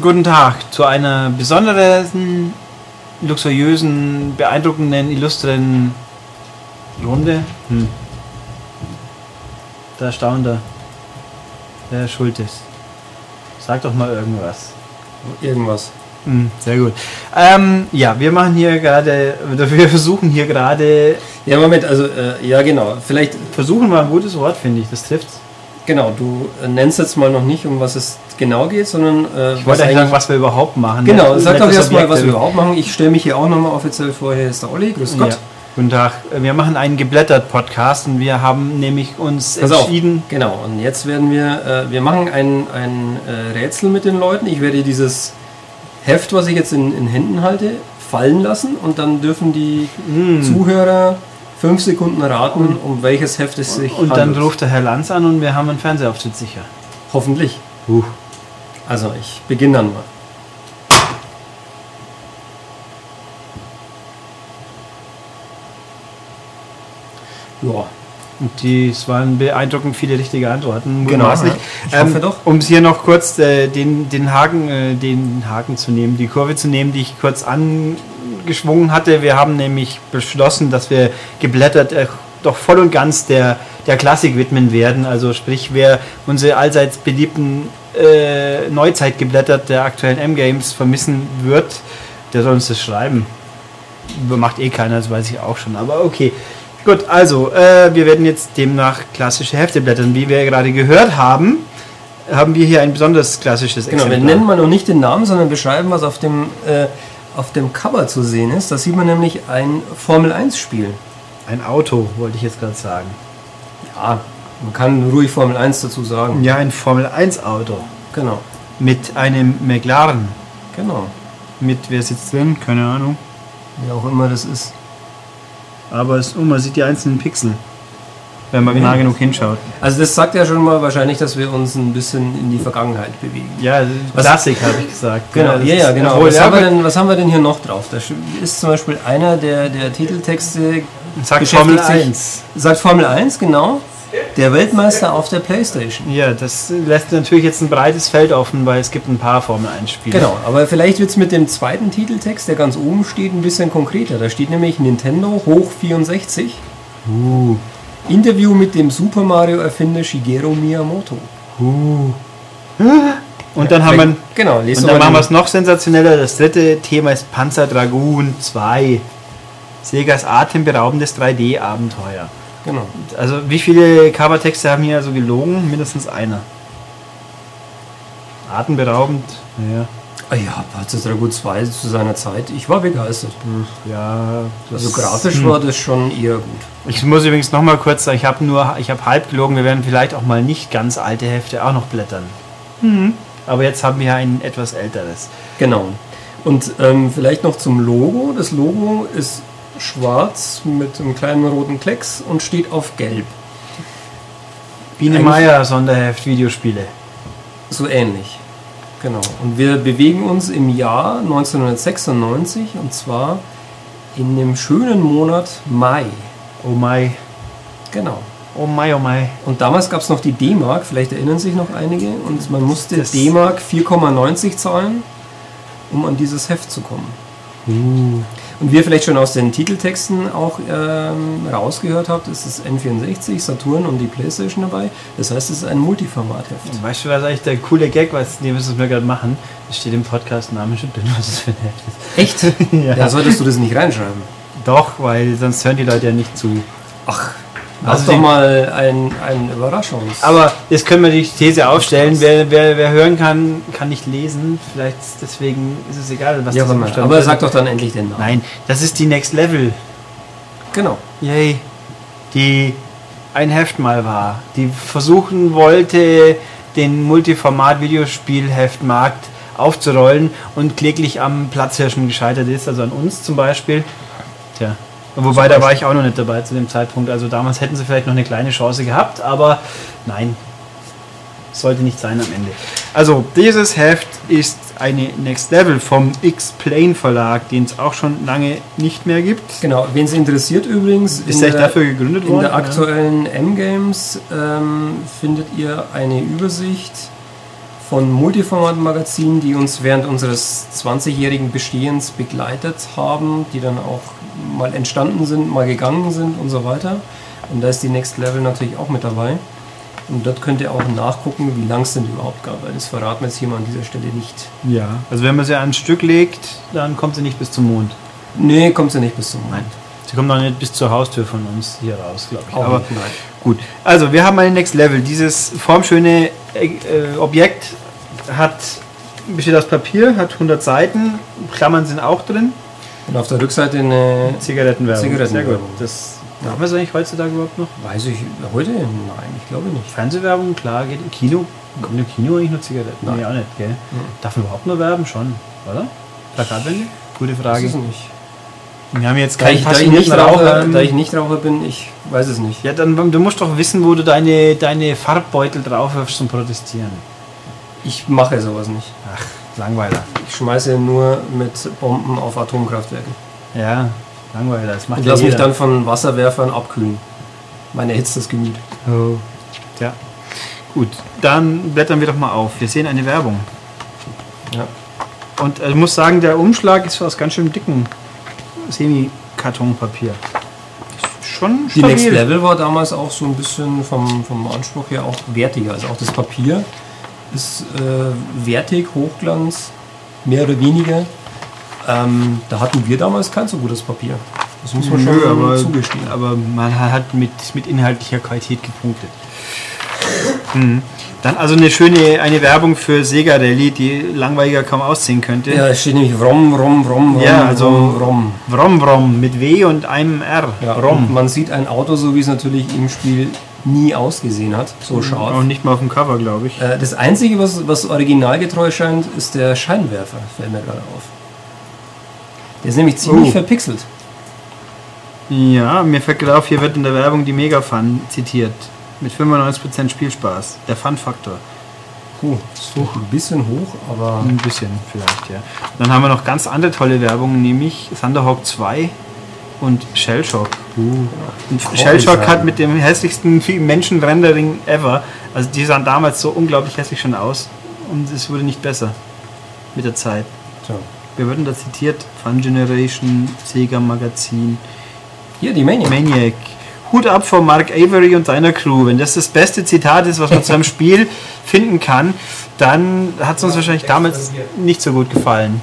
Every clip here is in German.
Guten Tag zu einer besonderen, luxuriösen, beeindruckenden, illustren Runde. Hm. Da staunt er. Der Schultes. Sag doch mal irgendwas. Irgendwas. Hm, sehr gut. Ähm, ja, wir machen hier gerade, wir versuchen hier gerade. Ja, Moment, also, äh, ja, genau. Vielleicht. Versuchen war ein gutes Wort, finde ich. Das trifft's. Genau, du äh, nennst jetzt mal noch nicht, um was es genau geht, sondern. Äh, ich wollte eigentlich sagen, was wir überhaupt machen. Genau, sag doch erstmal, was wir überhaupt machen. Ich stelle mich hier auch nochmal offiziell vor. Hier ist der Olli. Grüß Gott. Ja. Guten Tag. Wir machen einen geblättert Podcast und wir haben nämlich uns Pass entschieden. Auf. Genau, und jetzt werden wir, äh, wir machen ein, ein äh, Rätsel mit den Leuten. Ich werde dieses Heft, was ich jetzt in, in Händen halte, fallen lassen und dann dürfen die mm. Zuhörer fünf Sekunden raten, um welches Heft es sich und handelt. Und dann ruft der Herr Lanz an und wir haben einen Fernsehauftritt sicher. Hoffentlich. Uh. Also ich beginne dann mal. Ja. Und dies waren beeindruckend viele richtige Antworten. Genau. Ja. Ähm, um es hier noch kurz äh, den, den, Haken, äh, den Haken zu nehmen, die Kurve zu nehmen, die ich kurz angeschwungen hatte. Wir haben nämlich beschlossen, dass wir geblättert äh, doch voll und ganz der, der Klassik widmen werden. Also sprich, wer unsere allseits beliebten äh, Neuzeit geblättert der aktuellen M-Games vermissen wird, der soll uns das schreiben. Macht eh keiner, das weiß ich auch schon. Aber okay. Gut, also, äh, wir werden jetzt demnach klassische Hefte blättern. Wie wir gerade gehört haben, haben wir hier ein besonders klassisches Genau, Exemplar. wir nennen mal noch nicht den Namen, sondern beschreiben, was auf dem, äh, auf dem Cover zu sehen ist. Da sieht man nämlich ein Formel-1-Spiel. Ein Auto, wollte ich jetzt gerade sagen. Ja, man kann ruhig Formel 1 dazu sagen. Ja, ein Formel 1-Auto. Genau. Mit einem McLaren. Genau. Mit, wer sitzt drin? Keine Ahnung. Wie auch immer das ist. Aber es, oh, man sieht die einzelnen Pixel, wenn man nah genug hinschaut. Also das sagt ja schon mal wahrscheinlich, dass wir uns ein bisschen in die Vergangenheit bewegen. Ja, Klassik habe ich gesagt. Genau, ja, ja, genau. Was, ja, haben wir denn, was haben wir denn hier noch drauf? Da ist zum Beispiel einer der, der Titeltexte sagt Formel 1. Sagt Formel 1, genau. Der Weltmeister auf der Playstation. Ja, das lässt natürlich jetzt ein breites Feld offen, weil es gibt ein paar Formel 1 Spiele. Genau, aber vielleicht wird es mit dem zweiten Titeltext, der ganz oben steht, ein bisschen konkreter. Da steht nämlich Nintendo hoch 64. Uh. Interview mit dem Super Mario Erfinder Shigeru Miyamoto. Uh. Und dann ja, haben wir genau, und dann machen wir es noch sensationeller. Das dritte Thema ist Panzer Dragoon 2. Segas atemberaubendes 3D-Abenteuer. Genau. Also wie viele Covertexte haben hier also gelogen? Mindestens einer. Atemberaubend. Ja. Ah ja, Panzer 2 zu seiner Zeit. Ich war begeistert. Hm, ja. Also grafisch war das schon eher gut. Ich muss übrigens noch mal kurz sagen, ich habe nur, ich habe halb gelogen. Wir werden vielleicht auch mal nicht ganz alte Hefte auch noch blättern. Mhm. Aber jetzt haben wir ein etwas älteres. Genau. Und ähm, vielleicht noch zum Logo. Das Logo ist schwarz mit einem kleinen roten Klecks und steht auf gelb. Biene Meier Sonderheft Videospiele. So ähnlich. Genau. Und wir bewegen uns im Jahr 1996 und zwar in dem schönen Monat Mai. Oh Mai. Genau. Oh Mai, oh Mai. Und damals gab es noch die D-Mark, vielleicht erinnern sich noch einige, und man musste D-Mark 4,90 zahlen, um an dieses Heft zu kommen. Uh. Und wie ihr vielleicht schon aus den Titeltexten auch ähm, rausgehört habt, ist das N64, Saturn und die Playstation dabei. Das heißt, es ist ein Multiformatheft. Weißt du, was eigentlich der coole Gag, was nee, müssen wir gerade machen? Es steht im Podcast-Namen schon drin, was es für ein Heft ist. Echt? ja. ja, solltest du das nicht reinschreiben. Doch, weil sonst hören die Leute ja nicht zu. Ach, das ist doch mal ein, ein Überraschungs. Aber jetzt können wir die These aufstellen, wer, wer, wer hören kann, kann nicht lesen. Vielleicht deswegen ist es egal, was ja, das aber, aber sag doch dann endlich den Namen. Nein, das ist die Next Level. Genau. Yay. Die ein Heft mal war. Die versuchen wollte, den Multiformat-Videospielheftmarkt aufzurollen und kläglich am Platzhirschen gescheitert ist, also an uns zum Beispiel. Tja, Wobei, da war ich auch noch nicht dabei zu dem Zeitpunkt. Also damals hätten sie vielleicht noch eine kleine Chance gehabt, aber nein, sollte nicht sein am Ende. Also dieses Heft ist eine Next Level vom X-Plane Verlag, den es auch schon lange nicht mehr gibt. Genau, wen es interessiert übrigens. Ist der dafür gegründet worden? In der aktuellen M-Games ähm, findet ihr eine Übersicht von Multiformat-Magazinen, die uns während unseres 20-jährigen Bestehens begleitet haben, die dann auch mal entstanden sind, mal gegangen sind und so weiter. Und da ist die Next Level natürlich auch mit dabei. Und dort könnt ihr auch nachgucken, wie lang es denn überhaupt gab, weil das verraten wir jetzt hier mal an dieser Stelle nicht. Ja, also wenn man sie an ein Stück legt, dann kommt sie nicht bis zum Mond. Nee, kommt sie nicht bis zum Mond. Nein. Sie kommt noch nicht bis zur Haustür von uns hier raus, glaube ich. Auch Aber nicht, nein. gut. Also, wir haben ein Next Level. Dieses formschöne äh, Objekt hat, besteht aus Papier, hat 100 Seiten, Klammern sind auch drin. Und auf der Rückseite eine. Zigarettenwerbung. Zigarettenwerbung. Sehr gut. Das machen wir es eigentlich heutzutage überhaupt noch? Weiß ich heute? Nein, ich glaube nicht. Fernsehwerbung, klar, geht im Kino. Kommt im Kino eigentlich nur Zigaretten? Nein. Nee, auch nicht, gell? Darf man überhaupt nur werben? Schon, oder? Plakatwände? Gute Frage. es nicht. Wir haben jetzt Da ich, da, ich nicht Raucher. da ich nicht Raucher bin, ich weiß es nicht. Ja, dann du musst doch wissen, wo du deine, deine Farbbeutel draufwirfst zum Protestieren. Ich mache sowas nicht. Ach, Langweiler. Ich schmeiße nur mit Bomben auf Atomkraftwerke. Ja, Langweiler. Das macht Und ja lass mich jeder. dann von Wasserwerfern abkühlen. Mein erhitztes Gemüt. Oh. Ja. Gut, dann blättern wir doch mal auf. Wir sehen eine Werbung. Ja. Und äh, ich muss sagen, der Umschlag ist aus ganz schön dicken Semikartonpapier. Schon Die Next stabil. Level war damals auch so ein bisschen vom, vom Anspruch her auch wertiger. Also auch das Papier ist äh, wertig, Hochglanz, mehr oder weniger. Ähm, da hatten wir damals kein so gutes Papier. Das muss man Nö, schon aber, zugestehen. aber man hat mit, mit inhaltlicher Qualität gepunktet. Mhm. Dann also eine schöne eine Werbung für Sega Rally, die langweiliger kaum aussehen könnte. Ja, es steht nämlich Rom, Rom, Rom, Rom, Ja, also- Rom, Rom. Vrom mit W und einem R. Ja, Rom. man sieht ein Auto, so wie es natürlich im Spiel nie ausgesehen hat, so scharf. Auch nicht mal auf dem Cover, glaube ich. Äh, Das Einzige, was, was originalgetreu scheint, ist der Scheinwerfer, fällt mir gerade auf. Der ist nämlich ziemlich Oh. verpixelt. Ja, mir fällt gerade auf, hier wird in der Werbung die Mega Fun zitiert. Mit 95% Spielspaß. Der Fun-Faktor. Puh, ist hoch, ein bisschen hoch, aber Ein bisschen vielleicht, ja. Dann haben wir noch ganz andere tolle Werbung, nämlich Thunderhawk 2 und Shellshock. Und Shellshock hat mit dem hässlichsten Menschen-Rendering ever. Also die sahen damals so unglaublich hässlich schon aus. Und es wurde nicht besser mit der Zeit. tja. Wir würden da zitiert, Fun Generation, Sega Magazin, Hier, die Maniac. Maniac. Hut ab vor Mark Avery und seiner Crew. Wenn das das beste Zitat ist, was man zu einem Spiel finden kann, dann hat es uns wahrscheinlich damals nicht so gut gefallen.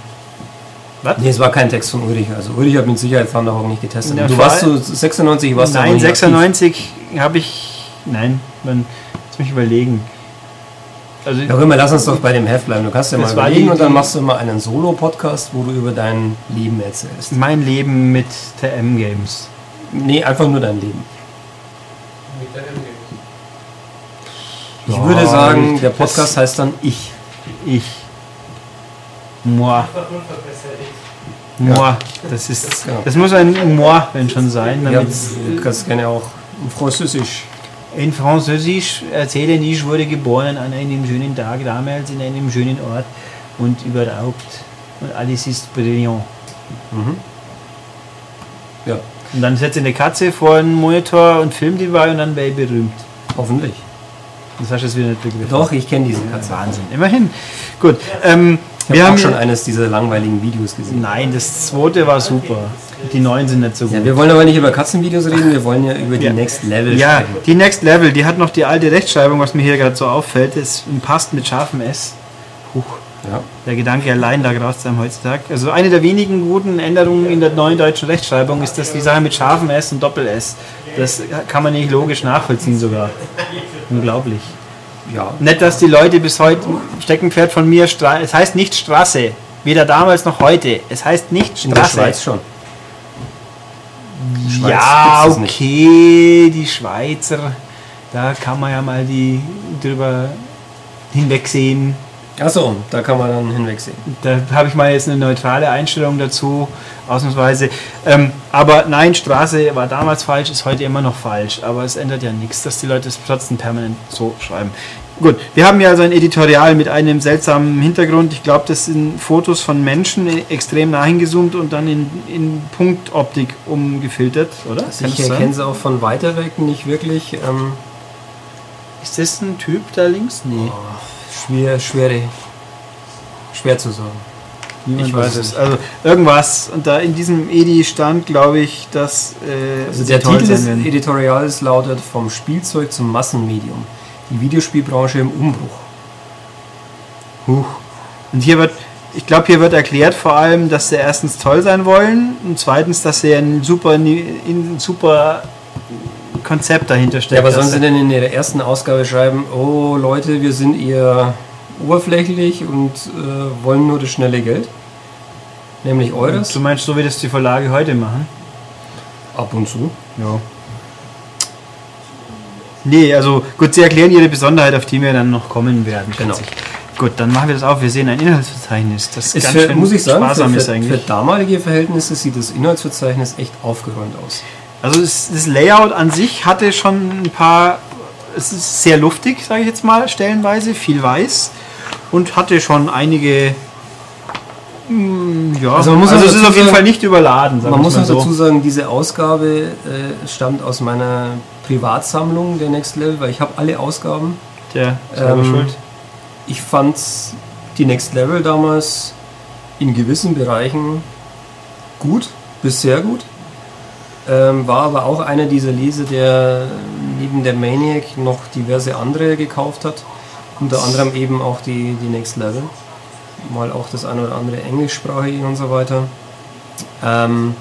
Was? Nee, es war kein Text von Ulrich. Also Ulrich hat mit Sicherheit Thunderhawk nicht getestet. Du warst so 96, warst Nein, nicht aktiv. 96 habe ich. Nein, man muss mich überlegen. Also, Ja, immer, lass uns doch bei dem Heft bleiben. Du kannst ja mal überlegen die- und dann machst du mal einen Solo-Podcast, wo du über dein Leben erzählst. mein Leben mit TM Games. Nee, einfach nur dein Leben. Ich Ja, würde sagen, der Podcast heißt dann Ich. Ich. Moi. Moi. Das ist. Genau. Das muss ein Moi, wenn schon sein. Ja, du kannst gerne auch in Französisch. In Französisch erzählen, ich wurde geboren an einem schönen Tag damals in einem schönen Ort und überhaupt. Und alles ist brillant. Ja, Und dann setzt eine Katze vor einen Monitor und filmt die bei und dann wäre ich berühmt. hoffentlich. Das hast du jetzt wieder nicht begriffen. Doch, ich kenne diese Katze. Wahnsinn. Immerhin. Gut. Ähm, Ich habe haben auch schon eines dieser langweiligen Videos gesehen. Nein, das zweite war super. Die neuen sind nicht so gut. Ja, wir wollen aber nicht über Katzenvideos reden, wir wollen ja über die Ja. Next Level Ja, sprechen. die Next Level, die hat noch die alte Rechtschreibung, was mir hier gerade so auffällt. Es passt mit scharfem S. Huch. Ja. Der Gedanke allein lag raus einem heutzutage. Also eine der wenigen guten Änderungen in der neuen deutschen Rechtschreibung ist, dass die Sache mit scharfem S und Doppel S. Das kann man nicht logisch nachvollziehen sogar. Unglaublich. Ja. Nicht, dass die Leute bis heute Steckenpferd von mir, Stra es heißt nicht Straße. Weder damals noch heute. Es heißt nicht In der Straße. Schweiz schon. Schweiz ja, okay, die Schweizer, da kann man ja mal die drüber hinwegsehen. Achso, da kann man dann hinwegsehen. Da habe ich mal jetzt eine neutrale Einstellung dazu, ausnahmsweise. Ähm, aber nein, Straße war damals falsch, ist heute immer noch falsch. Aber es ändert ja nichts, dass die Leute es trotzdem permanent so schreiben. Gut, wir haben hier also ein Editorial mit einem seltsamen Hintergrund. Ich glaube, das sind Fotos von Menschen äh, extrem nah hingezoomt und dann in, in Punktoptik umgefiltert, oder? Kann ich erkenne sie auch von weiter weg nicht wirklich. Ähm, Ist das ein Typ da links? Nee. Schwer, schwere, schwer zu sagen. Niemand Ich weiß es. Also irgendwas. Und da in diesem Edi stand, glaube ich, dass äh, Also der Titel des. Editorials lautet Vom Spielzeug zum Massenmedium. Die Videospielbranche im Umbruch. Huch. Und hier wird, ich glaube, hier wird erklärt vor allem, dass sie erstens toll sein wollen und zweitens, dass sie ein super, ein super Konzept dahinter steckt. Ja, aber sollen sie denn in ihrer ersten Ausgabe schreiben, oh Leute, wir sind eher oberflächlich und äh, wollen nur das schnelle Geld? Nämlich eures? Du meinst, so wie das die Verlage heute machen? Ab und zu. Ja. Nee, also gut, sie erklären ihre Besonderheit, auf die wir dann noch kommen werden. Genau. Gut, dann machen wir das auf. Wir sehen ein Inhaltsverzeichnis. Das Ist ganz für, schön muss ich sagen, sparsam für, ist für, für eigentlich. damalige Verhältnisse sieht das Inhaltsverzeichnis echt aufgeräumt aus. Also es, das Layout an sich hatte schon ein paar, es ist sehr luftig, sage ich jetzt mal, stellenweise, viel weiß und hatte schon einige, mm, ja, Also man muss also es ist auf jeden sagen- Fall nicht überladen, Man muss auch so. dazu sagen, diese Ausgabe äh, stammt aus meiner Privatsammlung der Next Level, weil ich habe alle Ausgaben. Der Ähm, schuld. Ich fand die Next Level damals in gewissen Bereichen gut, bis sehr gut. Ähm, war aber auch einer dieser Leser, der neben der Maniac noch diverse andere gekauft hat. Unter anderem eben auch die, die Next Level. Mal auch das eine oder andere englischsprachige und so weiter. Ähm,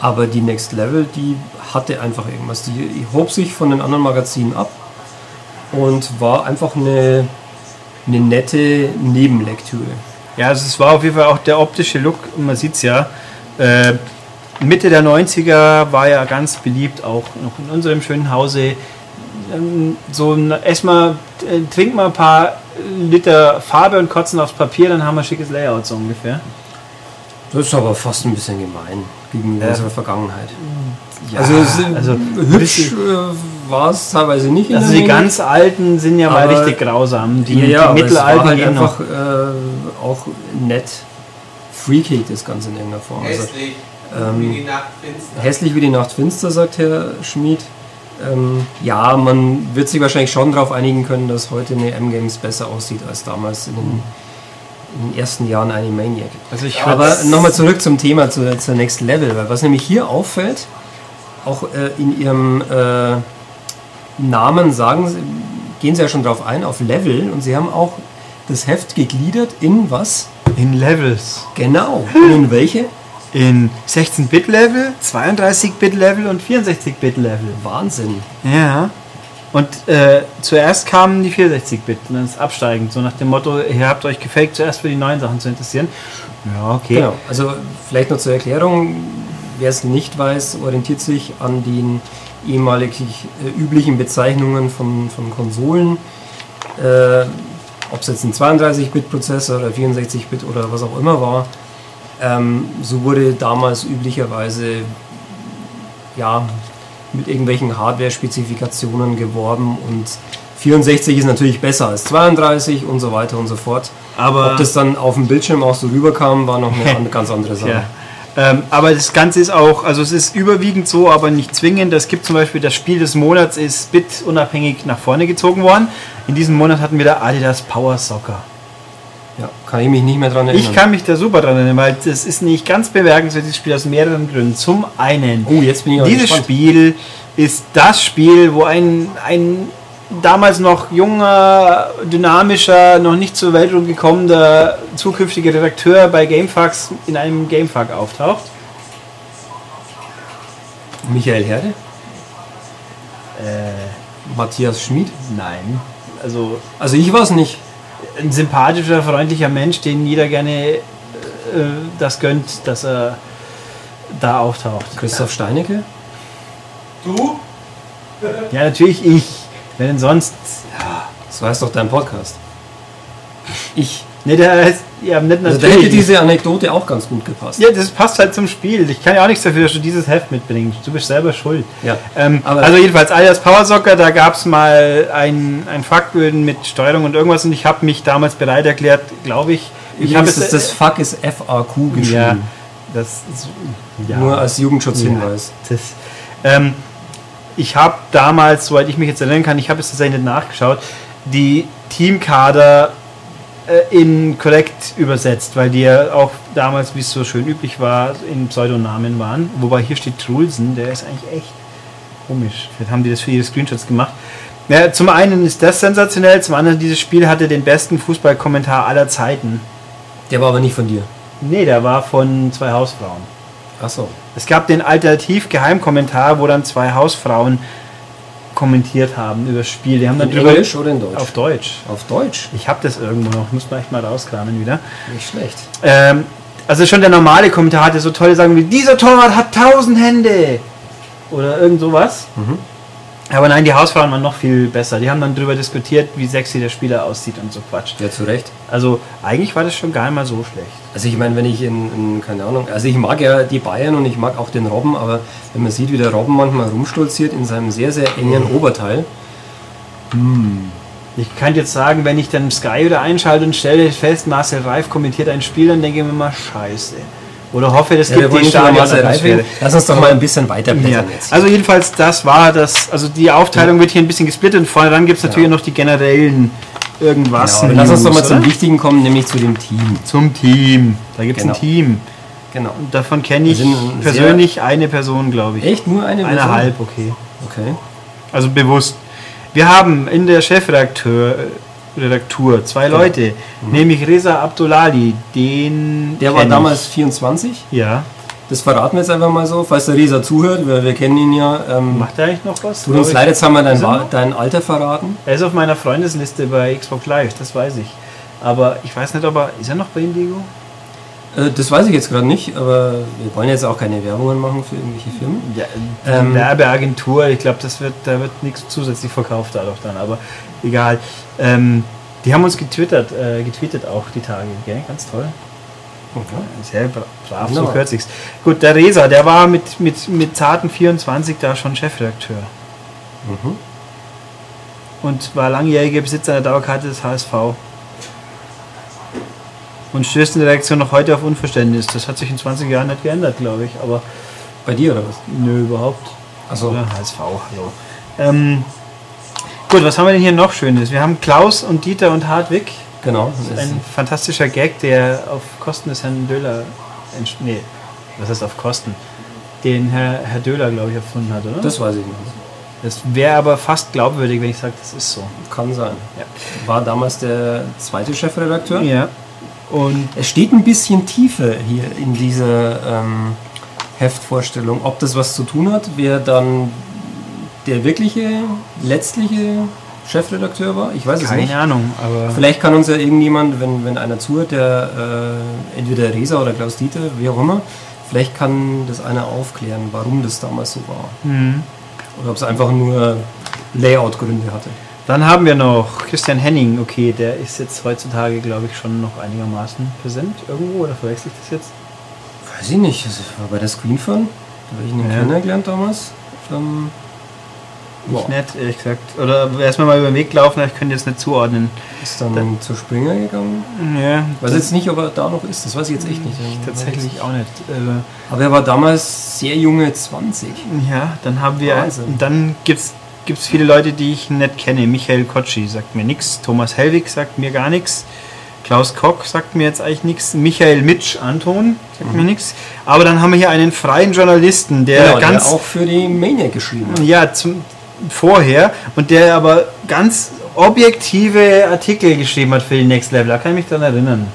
aber die Next Level, die hatte einfach irgendwas. Die, hob sich von den anderen Magazinen ab und war einfach eine, eine nette Nebenlektüre. Ja, also es war auf jeden Fall auch der optische Look, man sieht es ja. Äh, Mitte der 90er war ja ganz beliebt, auch noch in unserem schönen Hause. Ähm, So, ein- erstmal äh, trink mal ein paar Liter Farbe und kotzen aufs Papier, dann haben wir ein schickes Layout so ungefähr. Das ist aber fast ein bisschen gemein gegenüber Ja. unserer Vergangenheit. Ja, also, also hübsch äh, war es teilweise nicht. Also die ganz alten sind ja mal richtig grausam. Die, ja, ja, die mittelalten halt gehen noch. einfach äh, auch nett freakig, das Ganze in irgendeiner Form. Also, ähm, wie die Nacht finster. hässlich wie die Nacht finster, sagt Herr Schmid. Ähm, ja, man wird sich wahrscheinlich schon darauf einigen können, dass heute eine M-Games besser aussieht als damals in den, in den ersten Jahren eine Maniac. Also ich Aber nochmal zurück zum Thema, zu, zur Next Level, weil was nämlich hier auffällt, auch äh, in ihrem äh, Namen sagen sie, gehen sie ja schon drauf ein, auf Level und sie haben auch das Heft gegliedert in was? in Levels. Genau. Und in welche? In 16-Bit-Level, 32-Bit-Level und 64-Bit-Level. Wahnsinn. Ja. Und äh, zuerst kamen die 64-Bit und dann ist absteigend. So nach dem Motto, ihr habt euch gefaked, zuerst für die neuen Sachen zu interessieren. Ja, okay. Genau. Also vielleicht noch zur Erklärung, wer es nicht weiß, orientiert sich an den ehemalig äh, üblichen Bezeichnungen von, von Konsolen. Äh, ob es jetzt ein 32-Bit-Prozessor oder 64-Bit oder was auch immer war. Ähm, so wurde damals üblicherweise ja, mit irgendwelchen Hardware-Spezifikationen geworben und 64 ist natürlich besser als 32 und so weiter und so fort. Aber Ob das dann auf dem Bildschirm auch so rüberkam, war noch eine an- ganz andere Sache. Ja. Ähm, aber das Ganze ist auch, also es ist überwiegend so, aber nicht zwingend. Es gibt zum Beispiel das Spiel des Monats ist bitunabhängig nach vorne gezogen worden. In diesem Monat hatten wir da Adidas Power Soccer. Ja, kann ich mich nicht mehr dran erinnern. Ich kann mich da super dran erinnern, weil das ist nicht ganz bemerkenswert, dieses Spiel aus mehreren Gründen. Zum einen, oh, jetzt bin ich dieses gespannt. Spiel ist das Spiel, wo ein, ein damals noch junger, dynamischer, noch nicht zur Welt gekommener zukünftiger Redakteur bei Gamefax in einem Gamefuck auftaucht. Michael Herde, Äh, Matthias Schmid. nein. Also Also ich war es nicht. Ein sympathischer, freundlicher Mensch, den jeder gerne äh, das gönnt, dass er da auftaucht. Christoph Steinecke. Du? Ja, natürlich ich. Wer denn sonst? Das war jetzt doch dein Podcast. Ich. Ne, der heißt, ja, nicht Also da natürlich. hätte diese Anekdote auch ganz gut gepasst. ja, das passt halt zum Spiel. Ich kann ja auch nichts dafür, dass du dieses Heft mitbringst. Du bist selber schuld. Ja. Ähm, also jedenfalls, alias Power Soccer, da gab es mal ein, ein Fuckböden mit Steuerung und irgendwas und ich habe mich damals bereit erklärt, glaube ich. Ich habe ist das Fuck ist FAQ geschrieben. ja, das ist, ja. Nur als Jugendschutzhinweis. Das, ähm, ich habe damals, soweit ich mich jetzt erinnern kann, ich habe es tatsächlich nicht nachgeschaut, die Teamkader äh, in korrekt übersetzt, weil die ja auch damals, wie es so schön üblich war, in Pseudonamen waren. Wobei hier steht Trulsen, der ist eigentlich echt komisch. Vielleicht haben die das für ihre Screenshots gemacht. Ja, zum einen ist das sensationell, zum anderen dieses Spiel hatte den besten Fußballkommentar aller Zeiten. Der war aber nicht von dir. Nee, der war von zwei Hausfrauen. Achso. Es gab den Alternativ-Geheimkommentar, wo dann zwei Hausfrauen kommentiert haben über das Spiel. Die haben dann In Englisch oder in Deutsch? auf Deutsch. Auf Deutsch. Ich habe das irgendwo noch, muss man echt mal rauskramen wieder. Nicht schlecht. Ähm, also schon der normale Kommentar hatte so tolle Sachen wie dieser Torwart hat tausend Hände oder irgend sowas. Mhm. Aber nein, die Hausfrauen waren noch viel besser. Die haben dann darüber diskutiert, wie sexy der Spieler aussieht und so Quatsch. Ja, zu Recht. Also eigentlich war das schon gar nicht mal so schlecht. Also ich meine, wenn ich in, in, keine Ahnung, also ich mag ja die Bayern und ich mag auch den Robben, aber wenn man sieht, wie der Robben manchmal rumstolziert in seinem sehr, sehr engen Oberteil, Ich kann jetzt sagen, wenn ich dann Sky wieder einschalte und stelle fest, Marcel Reif kommentiert ein Spiel, dann denke ich mir mal, scheiße. Oder hoffe, das ja, gibt die reden. Lass uns doch mal ein bisschen weiter Ja. jetzt. Also jedenfalls, das war das, also die Aufteilung wird hier ein bisschen gesplittet und vorne dann gibt es natürlich Ja. noch die generellen irgendwas. genau, lass uns doch mal News, zum oder? Wichtigen kommen, nämlich zu dem Team. zum Team. Da gibt es Genau. ein Team. Genau. Und davon kenne ich persönlich eine Person, glaube ich. Echt nur eine Person? Eineinhalb, okay. Okay. Also bewusst. Wir haben in der Chefredakteur Redaktur zwei Genau. Leute, nämlich Reza Abdullali, den Der war damals 24. ich. ja. Das verraten wir jetzt einfach mal so, falls der Resa zuhört, weil wir kennen ihn ja. Ähm, Macht er eigentlich noch was? tut uns leid, jetzt haben wir dein, dein Alter verraten. Er ist auf meiner Freundesliste bei Xbox Live, das weiß ich. Aber ich weiß nicht, ob er ist er noch bei Indigo? Äh, das weiß ich jetzt gerade nicht, aber wir wollen jetzt auch keine Werbungen machen für irgendwelche Firmen. Ja, Ähm, Werbeagentur, ich glaube, das wird, da wird nichts zusätzlich verkauft dadurch dann, aber egal. Ähm, die haben uns getwittert, äh, getweetet auch die Tage, gell? ganz toll. Sehr bra- brav, so Wunderbar. kürzlich. Gut, der Resa, der war mit, mit, mit zarten 24 da schon Chefredakteur Mhm. und war langjähriger Besitzer der Dauerkarte des HSV. Und stößt in der Redaktion noch heute auf Unverständnis. Das hat sich in 20 Jahren nicht geändert, glaube ich, aber Bei dir oder was? nö, überhaupt. Achso. Oder HSV, hallo. Ähm, gut, was haben wir denn hier noch Schönes? Wir haben Klaus und Dieter und Hartwig. Genau. Das ist ein fantastischer Gag, der auf Kosten des Herrn Döhler. Nee, was heißt auf Kosten? Den Herr, Herr Döhler, glaube ich, erfunden hat, oder? Das weiß ich nicht. das wäre aber fast glaubwürdig, wenn ich sage, das ist so. Kann sein. Ja. War damals der zweite Chefredakteur. Ja. Und Es steht ein bisschen Tiefe hier in dieser ähm, Heftvorstellung. Ob das was zu tun hat, wer dann der wirkliche, letztliche Chefredakteur war, ich weiß es nicht. keine Ahnung, aber. Vielleicht kann uns ja irgendjemand, wenn, wenn einer zuhört, der äh, entweder Resa oder Klaus Dieter, wie auch immer, vielleicht kann das einer aufklären, warum das damals so war. Mhm. Oder ob es einfach nur Layout-Gründe hatte. Dann haben wir noch Christian Henning, okay, der ist jetzt heutzutage, glaube ich, schon noch einigermaßen präsent irgendwo, oder verwechsel ich das jetzt? Weiß ich nicht, das war bei der Screenfun, da habe ich ihn Ja. kennengelernt damals. Ähm, Nicht boah, nett, ehrlich gesagt. Oder erstmal mal über den Weg gelaufen, aber ich könnte jetzt nicht zuordnen. ist dann zu Springer gegangen. Ja, Weiß jetzt nicht, ob er da noch ist, das weiß ich jetzt echt nicht. tatsächlich auch nicht. Äh, Aber er war damals sehr junge 20. ja, dann haben wir, Wahnsinn. dann gibt es viele Leute, die ich nicht kenne. Michael Kotschi sagt mir nichts, Thomas Hellwig sagt mir gar nichts, Klaus Koch sagt mir jetzt eigentlich nichts, Michael Mitsch Anton sagt mir nichts. Aber dann haben wir hier einen freien Journalisten, der Mhm. Genau, ganz der auch für die Maniac geschrieben hat. Ja, zum, vorher und der aber ganz objektive Artikel geschrieben hat für die Next Level. Da kann ich mich dran erinnern.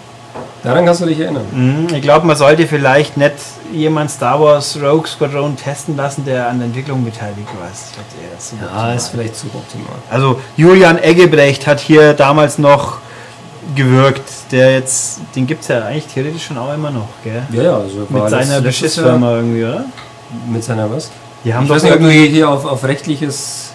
Daran kannst du dich erinnern. Mhm, Ich glaube, man sollte vielleicht nicht jemand Star Wars Rogue Squadron testen lassen, der an der Entwicklung beteiligt war. Suboptimal. Ja, ist vielleicht suboptimal. Also Julian Eggebrecht hat hier damals noch gewirkt. Der jetzt, den gibt es ja eigentlich theoretisch schon auch immer noch, gell? Ja, ja, also Mit seiner Beschissfirma irgendwie, oder? Mit seiner was? Die haben ich doch weiß nicht, ob du irgendwie- hier auf, auf rechtliches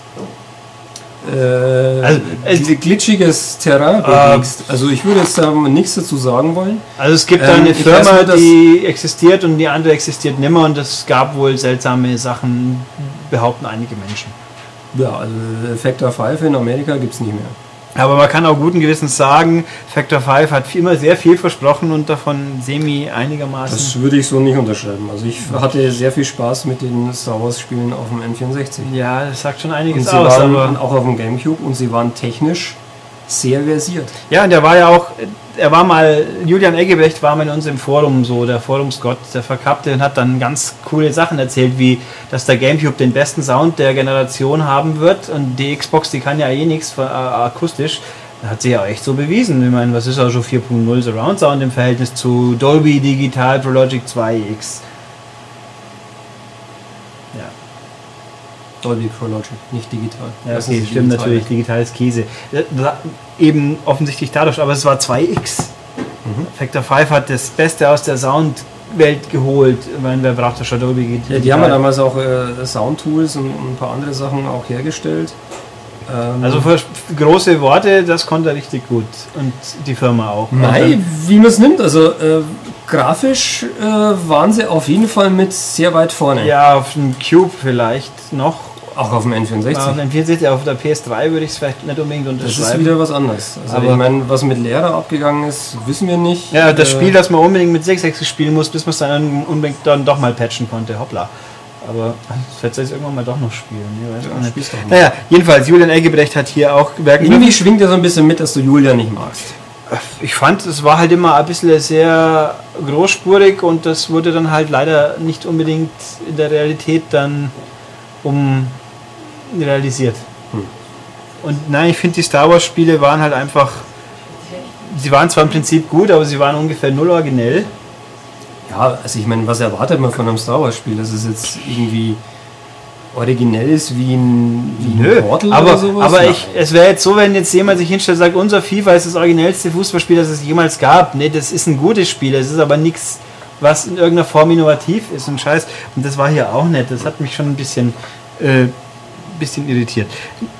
äh, Also, äh, gl- glitschiges Terrain Äh. Also ich würde jetzt da nichts dazu sagen wollen. Also es gibt Ähm, eine weiß Firma, nur, die existiert und die andere existiert nimmer und es gab wohl seltsame Sachen, behaupten einige Menschen. Ja, also Factor 5 in Amerika gibt es nicht mehr. Aber man kann auch guten Gewissens sagen, Factor 5 hat immer sehr viel versprochen und davon semi einigermaßen. Das würde ich so nicht unterschreiben. Also ich hatte sehr viel Spaß mit den Star Wars Spielen auf dem N64. ja, das sagt schon Und einiges sie aus, waren aber auch auf dem Gamecube und sie waren technisch sehr versiert. Ja, und der war ja auch, er war mal, Julian Eggebrecht war mal in unserem Forum so, der Forumsgott, der Verkappte, und hat dann ganz coole Sachen erzählt, wie, dass der Gamecube den besten Sound der Generation haben wird und die Xbox, die kann ja eh nichts äh, akustisch. Hat sich ja echt so bewiesen. Ich meine, was ist auch schon 4.0 Surround Sound im Verhältnis zu Dolby Digital Pro Logic 2X? Dolby Pro Logic, nicht digital. Ja, Das okay, stimmt digital. natürlich, digitales Käse. Da- Eben offensichtlich dadurch, aber es war 2X. Mhm. Factor 5 hat das Beste aus der Soundwelt geholt. Ich meine, wer braucht das schon Dolby Digital? Ja, die haben ja damals auch äh, Soundtools und, und ein paar andere Sachen auch hergestellt. Ähm, Also für große Worte, das konnte er richtig gut. Und die Firma auch. Mei, wie man es nimmt. Also äh, grafisch äh, waren sie auf jeden Fall mit sehr weit vorne. Ja, auf dem Cube vielleicht noch. Auch auf dem N64. Auf dem 64, auf der PS3 würde ich es vielleicht nicht unbedingt das ist unterschreiben. wieder was anderes. Also Aber- ich meine, was mit Lehrer abgegangen ist, wissen wir nicht. Ja, das Äh, Spiel, das man unbedingt mit 6.6 spielen muss, bis man es dann unbedingt dann doch mal patchen konnte. Hoppla. Aber vielleicht soll ich es irgendwann mal doch noch spielen. Ja, doch mal. Naja, jedenfalls, Julian Elgebrecht hat hier auch Werken. Irgendwie schwingt er so ein bisschen mit, dass du Julia nicht magst. Ich fand, es war halt immer ein bisschen sehr großspurig und das wurde dann halt leider nicht unbedingt in der Realität dann um realisiert. Hm. Und nein, ich finde, die Star Wars Spiele waren halt einfach. Sie waren zwar im Prinzip gut, aber sie waren ungefähr null originell. Ja, also ich meine, was erwartet man von einem Star Wars Spiel? Dass es jetzt irgendwie originell ist wie ein, wie Nö, ein Portal aber, oder sowas? aber ich, es wäre jetzt so, wenn jetzt jemand sich hinstellt und sagt, unser FIFA ist das originellste Fußballspiel, das es jemals gab. Nee, das ist ein gutes Spiel, es ist aber nichts, was in irgendeiner Form innovativ ist und Scheiß. Und das war hier auch nicht. Das hat mich schon ein bisschen, äh, bisschen irritiert.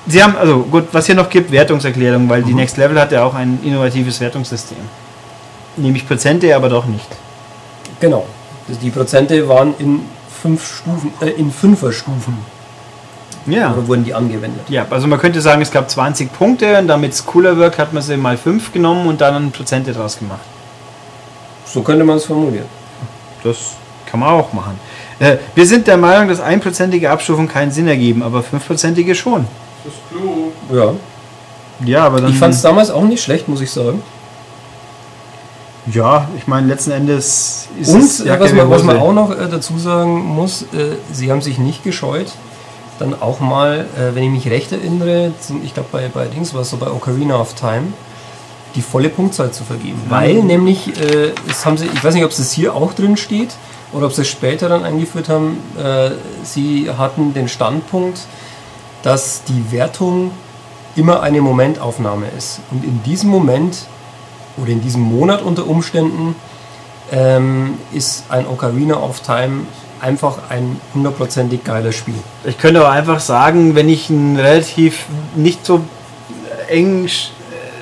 Sie haben, also gut, was hier noch gibt, Wertungserklärung, weil Mhm. die Next Level hat ja auch ein innovatives Wertungssystem. Nämlich Prozente, aber doch nicht. Genau. Die Prozente waren in fünf Stufen, äh, in Fünferstufen. Ja. Oder wurden die angewendet? Ja, also man könnte sagen, es gab 20 Punkte und damit es cooler wirkt, hat man sie mal 5 genommen und dann Prozente draus gemacht. So könnte man es formulieren. Das kann man auch machen. Äh, wir sind der Meinung, dass einprozentige Abstufungen keinen Sinn ergeben, aber fünfprozentige schon. Das ist klug. Ja. Ja, aber dann. Ich fand es damals auch nicht schlecht, muss ich sagen. Ja, ich meine, letzten Endes ist Und es äh, Jacke was, man, was man auch noch äh, dazu sagen muss, äh, sie haben sich nicht gescheut, dann auch mal, äh, wenn ich mich recht erinnere, zum- ich glaube bei, bei Dings war es so bei Ocarina of Time, die volle Punktzahl zu vergeben. Weil nämlich, äh, es haben sie, ich weiß nicht, ob es das hier auch drin steht oder ob sie es später dann eingeführt haben, äh, sie hatten den Standpunkt, dass die Wertung immer eine Momentaufnahme ist. Und in diesem Moment oder in diesem Monat unter Umständen ähm, ist ein Ocarina of Time einfach ein hundertprozentig geiler Spiel. Ich könnte aber einfach sagen, wenn ich ein relativ nicht so eng,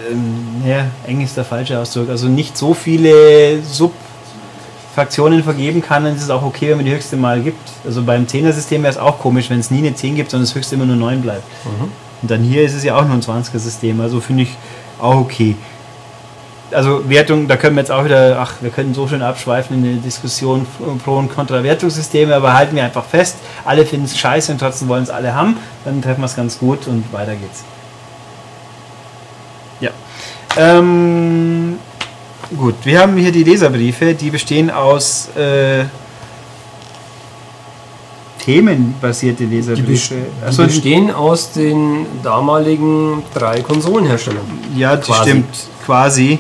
ähm, ja, eng ist der falsche Ausdruck, also nicht so viele Subfraktionen vergeben kann, dann ist es auch okay, wenn man die höchste mal gibt. Also beim 10er-System wäre es auch komisch, wenn es nie eine 10 gibt, sondern das höchste immer nur 9 bleibt. Und dann hier ist es ja auch nur ein 20er-System, also finde ich auch okay. Also Wertung, da können wir jetzt auch wieder, ach, wir können so schön abschweifen in der Diskussion pro und contra Wertungssysteme, aber halten wir einfach fest, alle finden es scheiße und trotzdem wollen es alle haben, dann treffen wir es ganz gut und weiter geht's. Ja. Ähm, gut, wir haben hier die Leserbriefe, die bestehen aus äh, themenbasierte Die, Leserbriefe. die Achso, bestehen aus den damaligen drei Konsolenherstellern. Ja, das Quasi. stimmt, quasi.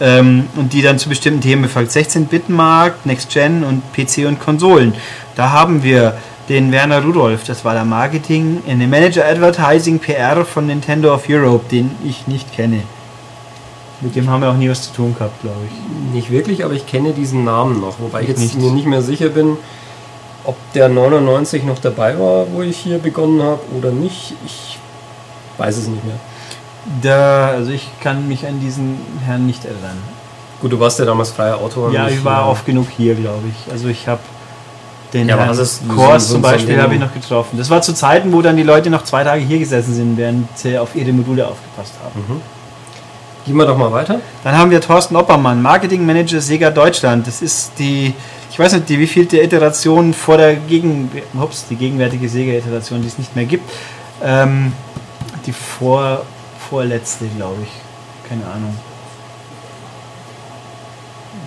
Ähm, und die dann zu bestimmten Themen befragt. 16-Bit-Markt, Next Gen und PC und Konsolen. Da haben wir den Werner Rudolf, das war der Marketing, der Manager Advertising PR von Nintendo of Europe, den ich nicht kenne. Mit dem haben wir auch nie was zu tun gehabt, glaube ich. Nicht wirklich, aber ich kenne diesen Namen noch, wobei ich jetzt nicht. mir nicht mehr sicher bin, ob der 99 noch dabei war, wo ich hier begonnen habe oder nicht. Ich weiß es nicht mehr. Da, also ich kann mich an diesen Herrn nicht erinnern. Gut, du warst ja damals freier Autor. Ja, ich war oft genug hier, glaube ich. Also ich habe den Ja, Herrn so- Kors so- zum Beispiel habe ich noch getroffen. Das war zu Zeiten, wo dann die Leute noch zwei Tage hier gesessen sind, während sie auf ihre Module aufgepasst haben. Gehen wir doch mal weiter. Dann haben wir Thorsten Oppermann, Marketing Manager Sega Deutschland. Das ist die, ich weiß nicht, die wievielte Iteration vor der Gegen, ups, die gegenwärtige Sega-Iteration, die es nicht mehr gibt. Ähm, die vor, vorletzte, glaube ich. Keine Ahnung.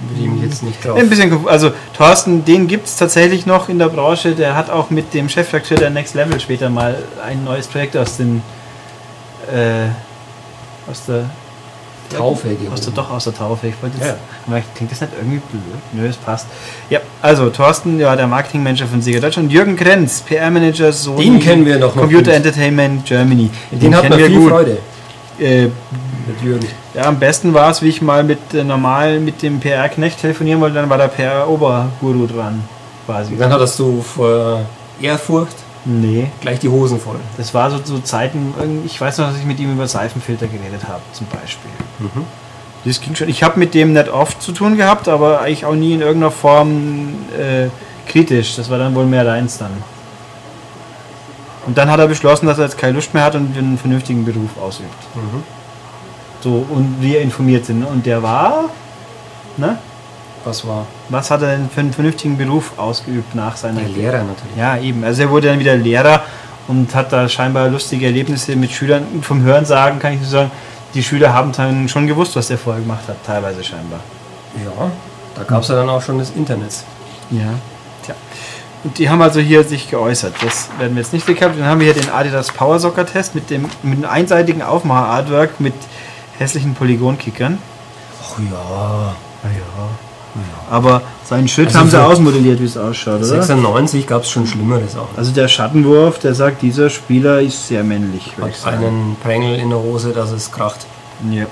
Will ich mich jetzt nicht drauf. Ein bisschen, also Thorsten, den gibt es tatsächlich noch in der Branche. Der hat auch mit dem Chefredakteur der Next Level später mal ein neues Projekt aus den äh, aus der Taufe aus der, doch aus der Taufe. Ich wollte jetzt, Ja. aber klingt das nicht irgendwie blöd? Nö, es passt. Ja, also Thorsten, ja, der Marketingmanager von Sega Deutschland. Jürgen Krenz, PR-Manager Sony. Den kennen wir noch Computer gut. Entertainment Germany. Den, hat man viel Freude Äh, mit Jürgen. ja, am besten war es, wie ich mal mit äh, normal mit dem PR-Knecht telefonieren wollte, dann war der PR-Oberguru dran. Quasi. Dann hattest du vor Ehrfurcht Nee, gleich die Hosen voll. das war so, so Zeiten, irgend- ich weiß noch, dass ich mit ihm über Seifenfilter geredet habe, zum Beispiel. Das ging schon. Ich habe mit dem nicht oft zu tun gehabt, aber eigentlich auch nie in irgendeiner Form äh, kritisch. Das war dann wohl mehr deins dann. Und dann hat er beschlossen, dass er jetzt keine Lust mehr hat und einen vernünftigen Beruf ausübt. So, und wir informiert sind. Und der war, ne? Was war? Was hat er denn für einen vernünftigen Beruf ausgeübt nach seiner Der Lehrer natürlich. Ja, eben. Also er wurde dann wieder Lehrer und hat da scheinbar lustige Erlebnisse mit Schülern. Vom Hören sagen kann ich nur sagen, die Schüler haben dann schon gewusst, was der vorher gemacht hat, teilweise scheinbar. Ja, da gab es ja dann auch schon das Internet. Ja. Tja. Und die haben also hier sich geäußert. Das werden wir jetzt nicht gehabt. Dann haben wir hier den Adidas Power Soccer Test mit dem mit einem einseitigen Aufmacher-Artwork mit hässlichen Polygonkickern. Ach ja. Aber seinen Schritt Also haben sie ausmodelliert, wie es ausschaut, oder? 96 gab es schon Schlimmeres auch. Also der Schattenwurf, der sagt, dieser Spieler ist sehr männlich, Hat einen Prängel in der Hose, dass es kracht. Ja.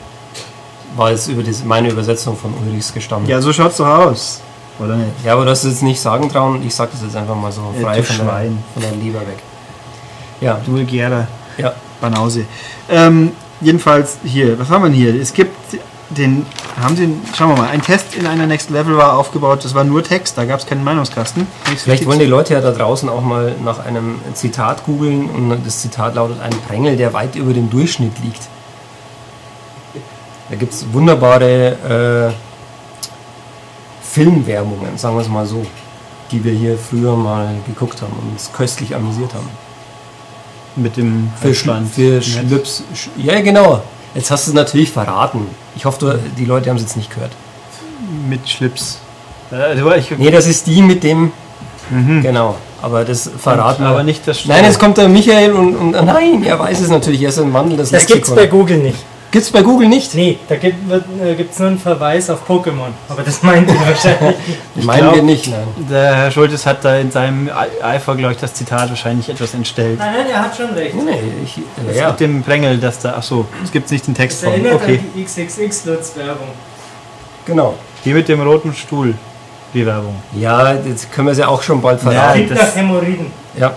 War jetzt über das, meine Übersetzung von Ulrichs gestanden. ja, so schaut's doch aus. Oder nicht? Ja, aber das ist jetzt nicht sagen trauen. Ich sag das jetzt einfach mal so frei du von der, von der Leber weg. Ja, Du vulgärer ja. Banause. Ähm, jedenfalls hier, was haben wir denn hier? Es gibt den, haben Sie, schauen wir mal, ein Test in einer Next Level war aufgebaut, das war nur Text, da gab es keinen Meinungskasten. Vielleicht wollen die Leute ja da draußen auch mal nach einem Zitat googeln und das Zitat lautet ein Prängel, der weit über dem Durchschnitt liegt. Da gibt es wunderbare äh, Filmwerbungen, sagen wir es mal so, die wir hier früher mal geguckt haben und uns köstlich amüsiert haben. mit dem Für, Sch Halsband. für Schlips. Sch ja, genau. Jetzt hast du es natürlich verraten. Ich hoffe, du, die Leute haben es jetzt nicht gehört. Mit Schlips. Also ich, Nee, das ist die mit dem. Genau. Aber das verraten wir. aber nicht das Nein, jetzt kommt der Michael und, und nein, er weiß es natürlich. Er ist ein Wandel des Das gibt's bei Google nicht. Gibt's bei Google nicht? Nee, da gibt es nur einen Verweis auf Pokémon. Aber das meint ihr wahrscheinlich. Meinen glaub- wir nicht, nein. Der Herr Schultes hat da in seinem Ei- Eifer, glaube ich, das Zitat wahrscheinlich etwas entstellt. Nein, nein, er hat schon recht. Nee, ich, Das ja. Mit dem Prängel, das da, ach so, es gibt nicht den Text Das von. erinnert Okay, an die XXX-Lutz-Werbung. Genau. die mit dem roten Stuhl, die Werbung. Ja, jetzt können wir sie auch schon bald Ja, verraten. Das- nach Hämorrhoiden. Ja.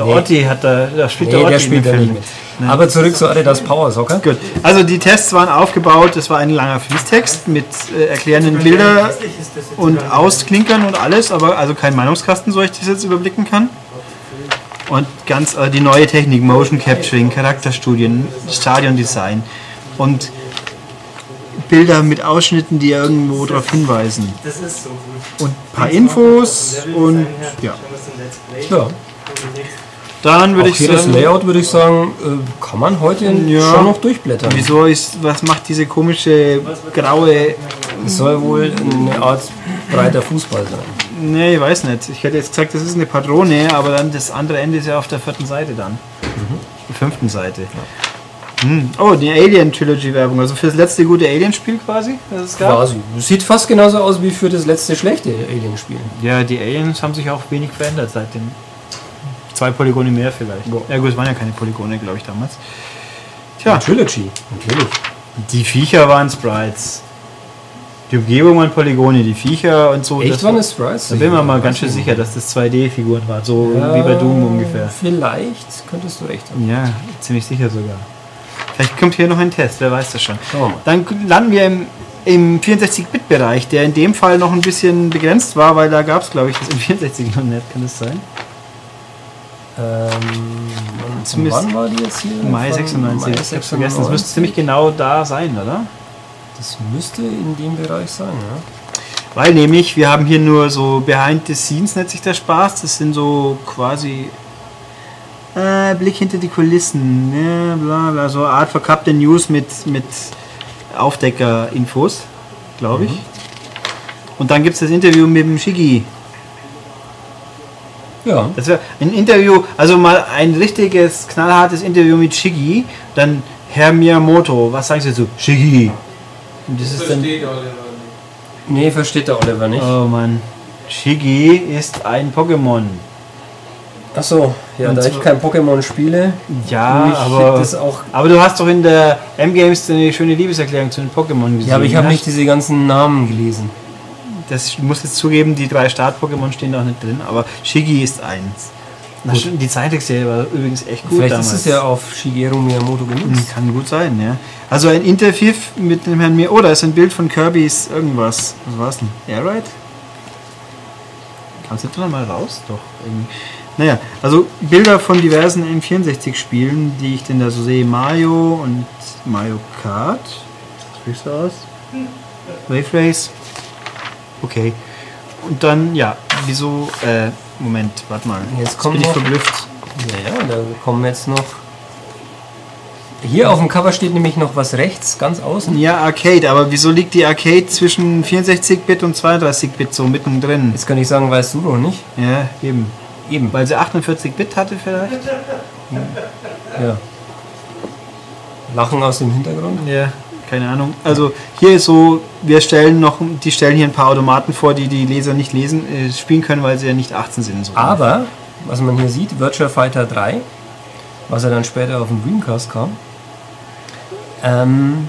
Der Nee. Otti hat da, da spielt Nee, der Otti der spielt in da nicht mit. Aber zurück zu Adidas Power Soccer. Gut, also die Tests waren aufgebaut, es war ein langer Fließtext mit äh, erklärenden Bildern und. Ausklinkern und alles, aber also kein Meinungskasten, so ich das jetzt überblicken kann. Und ganz äh, die neue Technik, Motion Capturing, Charakterstudien, Stadiondesign und Bilder mit Ausschnitten, die irgendwo darauf hinweisen. Das ist so gut. Und ein paar Infos und ja. Ja. Dann würde ich hier das sagen, Layout würde ich sagen, äh, kann man heute Ja. schon noch durchblättern. wieso ist, was macht diese komische graue Es soll wohl eine Art breiter Fußball sein. Nee, ich weiß nicht. Ich hätte jetzt gesagt, das ist eine Patrone, aber dann das andere Ende ist ja auf der vierten Seite dann. Der fünften Seite. Hm. Oh, die Alien-Trilogy-Werbung. Also für das letzte gute Alien-Spiel quasi, das es gab. Quasi. Sieht fast genauso aus wie für das letzte schlechte Alien-Spiel. Ja, die Aliens haben sich auch wenig verändert seitdem. Zwei Polygone mehr vielleicht. Ja gut, es waren ja keine Polygone, glaube ich, damals. Tja, Trilogy, natürlich. die Viecher waren Sprites. Die Umgebung waren Polygone, die Viecher und so. Echt das waren es Sprites? Da bin mir mal Ich ganz schön nicht. sicher, dass das 2D-Figuren waren. So Ja, wie bei Doom ungefähr. Vielleicht könntest du recht haben. Ja, ziemlich sicher sogar. Vielleicht kommt hier noch ein Test, wer weiß das schon. Mal. Dann landen wir im, im 64-Bit-Bereich, der in dem Fall noch ein bisschen begrenzt war, weil da gab es, glaube ich, das in 64 noch nicht. Kann das sein? Ähm, wann war die jetzt hier? Mai Von 96. Mai ich hab's vergessen. Das müsste 96? ziemlich genau da sein, oder? Das müsste in dem Bereich sein, ja. Weil nämlich, wir haben hier nur so Behind the Scenes, nennt sich der Spaß. Das sind so quasi äh, Blick hinter die Kulissen, ne, bla bla, so eine Art verkappte News mit, mit Aufdecker-Infos, glaube ich. Und dann gibt es das Interview mit dem Shiggy. Ja. Das wäre ein Interview, also mal ein richtiges, knallhartes Interview mit Shiggy. Dann Herr Miyamoto, was sagen Sie dazu? Shiggy. Und das ist dann. Versteht Oliver nicht. Nee, versteht der Oliver nicht. Oh Mann. Shiggy ist ein Pokémon. Achso, ja, Und da ich kein Pokémon spiele, Ja, aber. das auch. Aber du hast doch in der M-Games eine schöne Liebeserklärung zu den Pokémon gesehen. Ja, aber ich habe ne? nicht diese ganzen Namen gelesen. Das ich muss jetzt zugeben, die drei Start-Pokémon stehen da auch nicht drin, aber Shiggy ist eins. Na, die Zeichentrickserie war übrigens echt gut Vielleicht damals. ist es ja auf Shigeru Miyamoto Hm, genutzt. Kann gut sein, ja. Also ein Interview mit dem Herrn Mir. Oh, da ist ein Bild von Kirby's irgendwas. Was war's denn? Airride? Kannst du da mal raus? Doch. Irgendwie. Naja, also Bilder von diversen M64-Spielen, die ich denn da so sehe. Mario und Mario Kart. Das sieht so aus. Wave Race. Okay. Und dann, ja, wieso, äh, Moment, warte mal. Jetzt kommt bin ich noch- verblüfft. Ja, ja, da kommen jetzt noch. Hier auf dem Cover steht nämlich noch was rechts, ganz außen. Ja, Arcade, aber wieso liegt die Arcade zwischen 64-Bit und 32-Bit so mittendrin? Jetzt kann ich sagen, weißt du doch nicht. Ja, eben. Eben. Weil sie 48-Bit hatte vielleicht? Ja. Lachen aus dem Hintergrund. Ja, keine Ahnung. Also hier ist so, wir stellen noch, die stellen hier ein paar Automaten vor, die die Leser nicht lesen, äh, spielen können, weil sie ja nicht 18 sind. So. Aber, was man hier sieht, Virtual Fighter 3, was ja dann später auf den Dreamcast kam, ähm,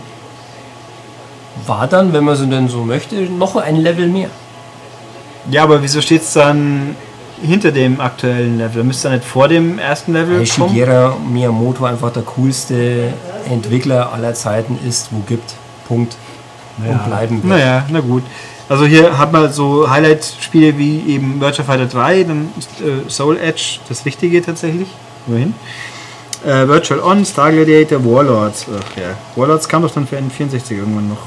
war dann, wenn man so denn so möchte, noch ein Level mehr. Ja, aber wieso steht es dann hinter dem aktuellen Level? Müsste da nicht vor dem ersten Level Weil kommen? Shigeru Miyamoto einfach der coolste Entwickler aller Zeiten ist, wo gibt. Punkt. Und bleiben wird. Naja, na gut. Also hier hat man so Highlight-Spiele wie eben Virtua Fighter 3, dann ist, äh, Soul Edge das Richtige tatsächlich. Immerhin. Äh, Virtual On, Star Gladiator, Warlords. Ach ja. Warlords kam doch dann für N64 irgendwann noch.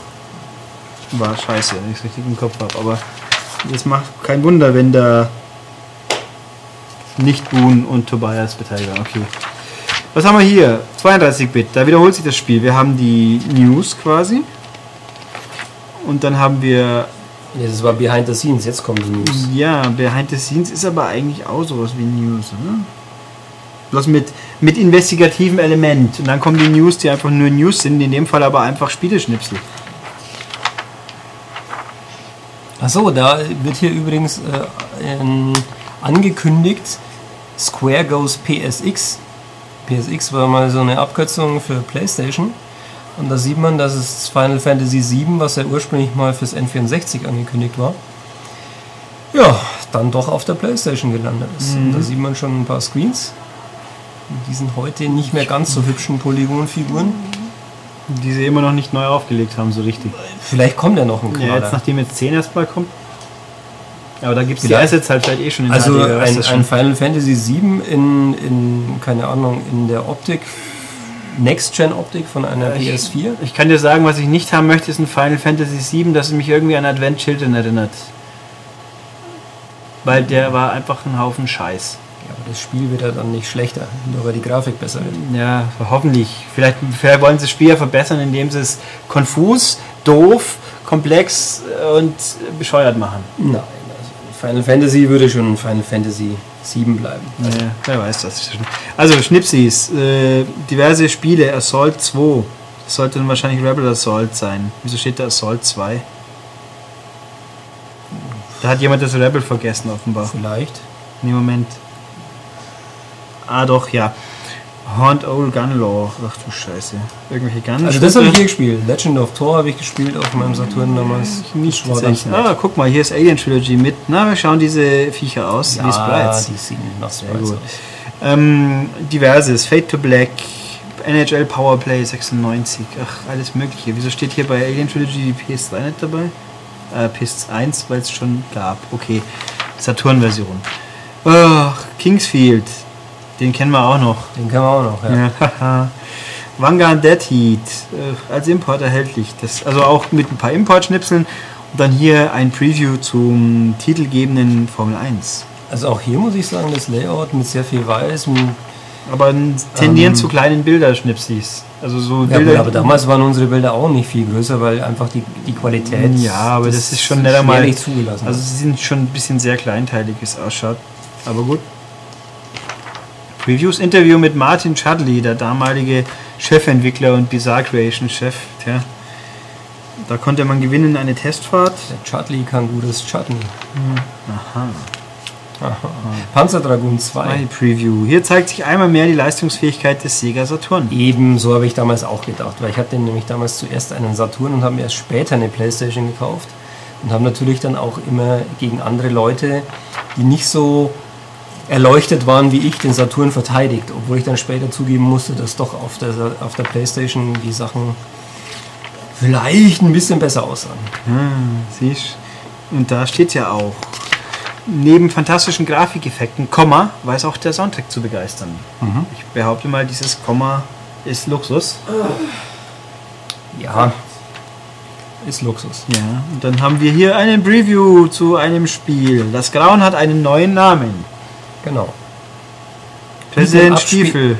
War scheiße, wenn ich es richtig im Kopf habe. Aber das macht kein Wunder, wenn da nicht Boon und Tobias beteiligt waren. Okay. Was haben wir hier? 32-Bit, da wiederholt sich das Spiel. Wir haben die News quasi. Und dann haben wir, Ja, das war Behind the Scenes, jetzt kommen die News. ja, Behind the Scenes ist aber eigentlich auch sowas wie News, oder? Bloß mit, mit investigativem Element. Und dann kommen die News, die einfach nur News sind, in dem Fall aber einfach Spieleschnipsel. Achso, da wird hier übrigens äh, ähm, angekündigt, Square Goes PSX. PSX war mal so eine Abkürzung für PlayStation. Und da sieht man, dass es Final Fantasy VII, was ja ursprünglich mal fürs N64 angekündigt war, ja, dann doch auf der PlayStation gelandet ist. Und da sieht man schon ein paar Screens. Und Die sind heute nicht mehr ganz so hübschen Polygonfiguren. Die sie immer noch nicht neu aufgelegt haben, so richtig. Vielleicht kommt ja noch ein Ja, Knaller. jetzt nachdem jetzt 10 erstmal kommt. Aber da gibt es die. Assets halt vielleicht eh schon in Also HD, ein, ein. Final Fantasy VII in, in, keine Ahnung, in der Optik, Next-Gen-Optik von einer Ich- PS4. Ich kann dir sagen, was ich nicht haben möchte, ist ein Final Fantasy VII, das mich irgendwie an Advent Children erinnert. Weil der war einfach ein Haufen Scheiß. Ja, aber das Spiel wird ja dann nicht schlechter, nur weil die Grafik besser wird. Ja, hoffentlich. Vielleicht, vielleicht wollen sie das Spiel ja verbessern, indem sie es konfus, doof, komplex und bescheuert machen. Nein, Final Fantasy würde schon Final Fantasy VII bleiben. Ja, wer weiß das. Also Schnipsis, äh, diverse Spiele, Assault 2. Das sollte dann wahrscheinlich Rebel Assault sein. Wieso steht da Assault 2? Da hat jemand das Rebel vergessen offenbar. Vielleicht. Nee, Moment. Ah doch, ja. Haunt Old Gunlaw. Ach du Scheiße. Irgendwelche Guns. Also das habe ich hier gespielt. Legend of Thor habe ich gespielt auf meinem Saturn damals. nicht war ganz. Ah, guck mal, hier ist Alien Trilogy mit. Na, wir schauen diese Viecher aus. wie Ja, Sprites. die sehen nach Sehr Sprites gut. aus. Ähm, diverses. Fade to Black. NHL Powerplay 96. Ach, alles Mögliche. Wieso steht hier bei Alien Trilogy die PS3 nicht dabei? Äh, PS1, weil es schon gab. Okay. Saturn-Version. Ach, Kingsfield. Den kennen wir auch noch. Den kann man auch noch, ja. Ja. Vanguard Dead Heat äh, als Import erhältlich. Das, also auch mit ein paar Importschnipseln. Und dann hier ein Preview zum titelgebenden Formel 1. Also auch hier muss ich sagen, das Layout mit sehr viel Weiß, mit Aber tendieren Ähm. zu kleinen Bilderschnipsis. Also so Ja, Bilder. gut, aber damals waren unsere Bilder auch nicht viel größer, weil einfach die, die Qualität. Ja, aber das ist schon nicht einmal- zugelassen. Also sie sind schon ein bisschen sehr kleinteilig, wie es ausschaut. Aber gut. Previews Interview mit Martin Chudley, der damalige Chefentwickler und Bizarre Creation Chef. Tja. Da konnte man gewinnen eine Testfahrt. der Chutney kann gutes Chutney. Aha. Aha. Panzerdragoon 2. My Preview. Hier zeigt sich einmal mehr die Leistungsfähigkeit des Sega Saturn. Eben, so habe ich damals auch gedacht, weil ich hatte nämlich damals zuerst einen Saturn und habe mir erst später eine Playstation gekauft und habe natürlich dann auch immer gegen andere Leute, die nicht so erleuchtet waren wie ich, den Saturn verteidigt, obwohl ich dann später zugeben musste, dass doch auf der, auf der Playstation die Sachen vielleicht ein bisschen besser aussahen. Hm, siehst Und da steht ja auch, neben fantastischen Grafikeffekten, Komma, weiß auch der Soundtrack zu begeistern. Ich behaupte mal, dieses Komma ist Luxus. Ja, ist Luxus. Ja, und dann haben wir hier einen Preview zu einem Spiel. Das Grauen hat einen neuen Namen. Genau. Präsident Abspiel- Stiefel.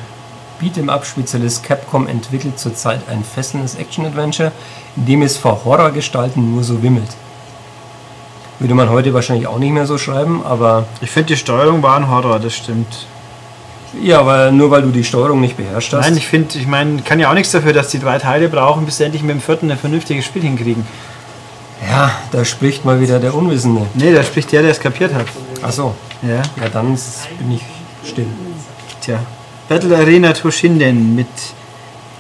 Beat'em-up-Spezialist Capcom entwickelt zurzeit ein fesselndes Action-Adventure, in dem es vor Horrorgestalten nur so wimmelt. Würde man heute wahrscheinlich auch nicht mehr so schreiben, aber Ich finde die Steuerung war ein Horror, das stimmt. ja, aber nur weil du die Steuerung nicht beherrscht hast. Nein, ich finde, ich meine, kann ja auch nichts dafür, dass die drei Teile brauchen, bis sie endlich mit dem vierten ein vernünftiges Spiel hinkriegen. ja, da spricht mal wieder der Unwissende. Nee, da spricht der, der es kapiert hat. Achso, Ja, ja, dann bin ich still. tja. Battle Arena Toshinden mit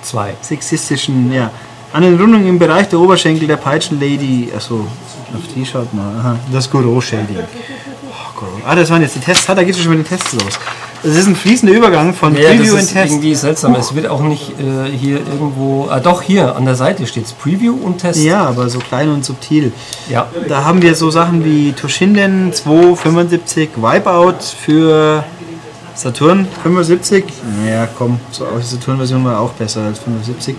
Zwei. sexistischen, ja. An den Rundungen im Bereich der Oberschenkel der Peitschenlady. Achso, auf die schaut mal. Aha, das Goro-Shading. Goro. Ah, das waren jetzt die Tests. Ah, da geht es schon mit den Tests los. Es ist ein fließender Übergang von Ja, das Preview und ist Test. irgendwie seltsam. Es wird auch nicht äh, hier irgendwo. Ah, doch, hier an der Seite steht es Preview und Test. Ja, aber so klein und subtil. ja. Da haben wir so Sachen wie Toshinden 275 Wipeout für Saturn 75. Naja, komm, so die Saturn-Version war auch besser als 75.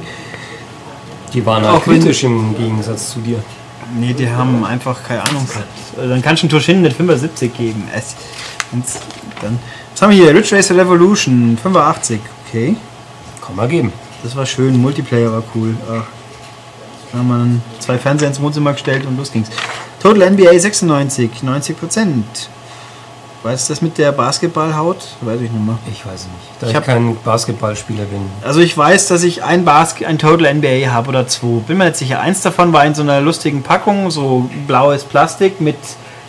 Die waren Auch halt wenn- kritisch im Gegensatz zu dir. Nee, die haben einfach keine Ahnung gehabt. Also Dann kannst du einen Toshinden mit 75 geben. Es, dann, was haben wir hier? Ridge Racer Revolution 85. Okay, Kann man geben. das war schön. Multiplayer war cool. Ach. Da haben wir zwei Fernseher ins Wohnzimmer gestellt und los ging's. Total NBA 96, 90 Prozent. Weißt du das mit der Basketballhaut? Weiß ich nicht mehr. Ich weiß es nicht. Da Ich ich, kein Basketballspieler bin. Also ich weiß, dass ich ein Basket, ein Total NBA habe oder zwei. Bin mir nicht sicher. Eins davon war in so einer lustigen Packung, so blaues Plastik mit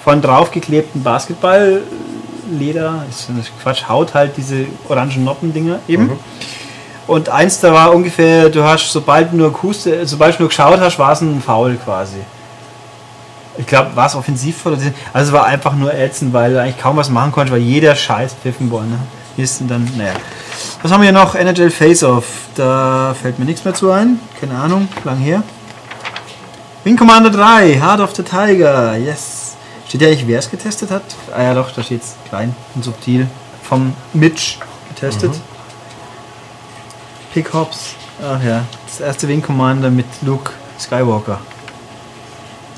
von draufgeklebten Basketballleder. Ist das Quatsch, Haut halt diese orangen Noppendinger eben. Und eins da war ungefähr, du hast, sobald du nur Kuste, sobald du nur geschaut hast, war es ein Foul quasi. Ich glaube, war es offensiv oder also es war einfach nur ätzend, weil du eigentlich kaum was machen konntest, weil jeder Scheiß pfiffen worden ne? ist und dann, naja. Was haben wir hier noch? NHL Face-Off. Da fällt mir nichts mehr zu ein. Keine Ahnung, lang her. Wing Commander 3, Heart of the Tiger. Yes. Steht ja eigentlich, wer es getestet hat? Ah ja, doch, da steht es klein und subtil. Vom Mitch getestet. Pick Hops. Ach ja, das erste Wing Commander mit Luke Skywalker.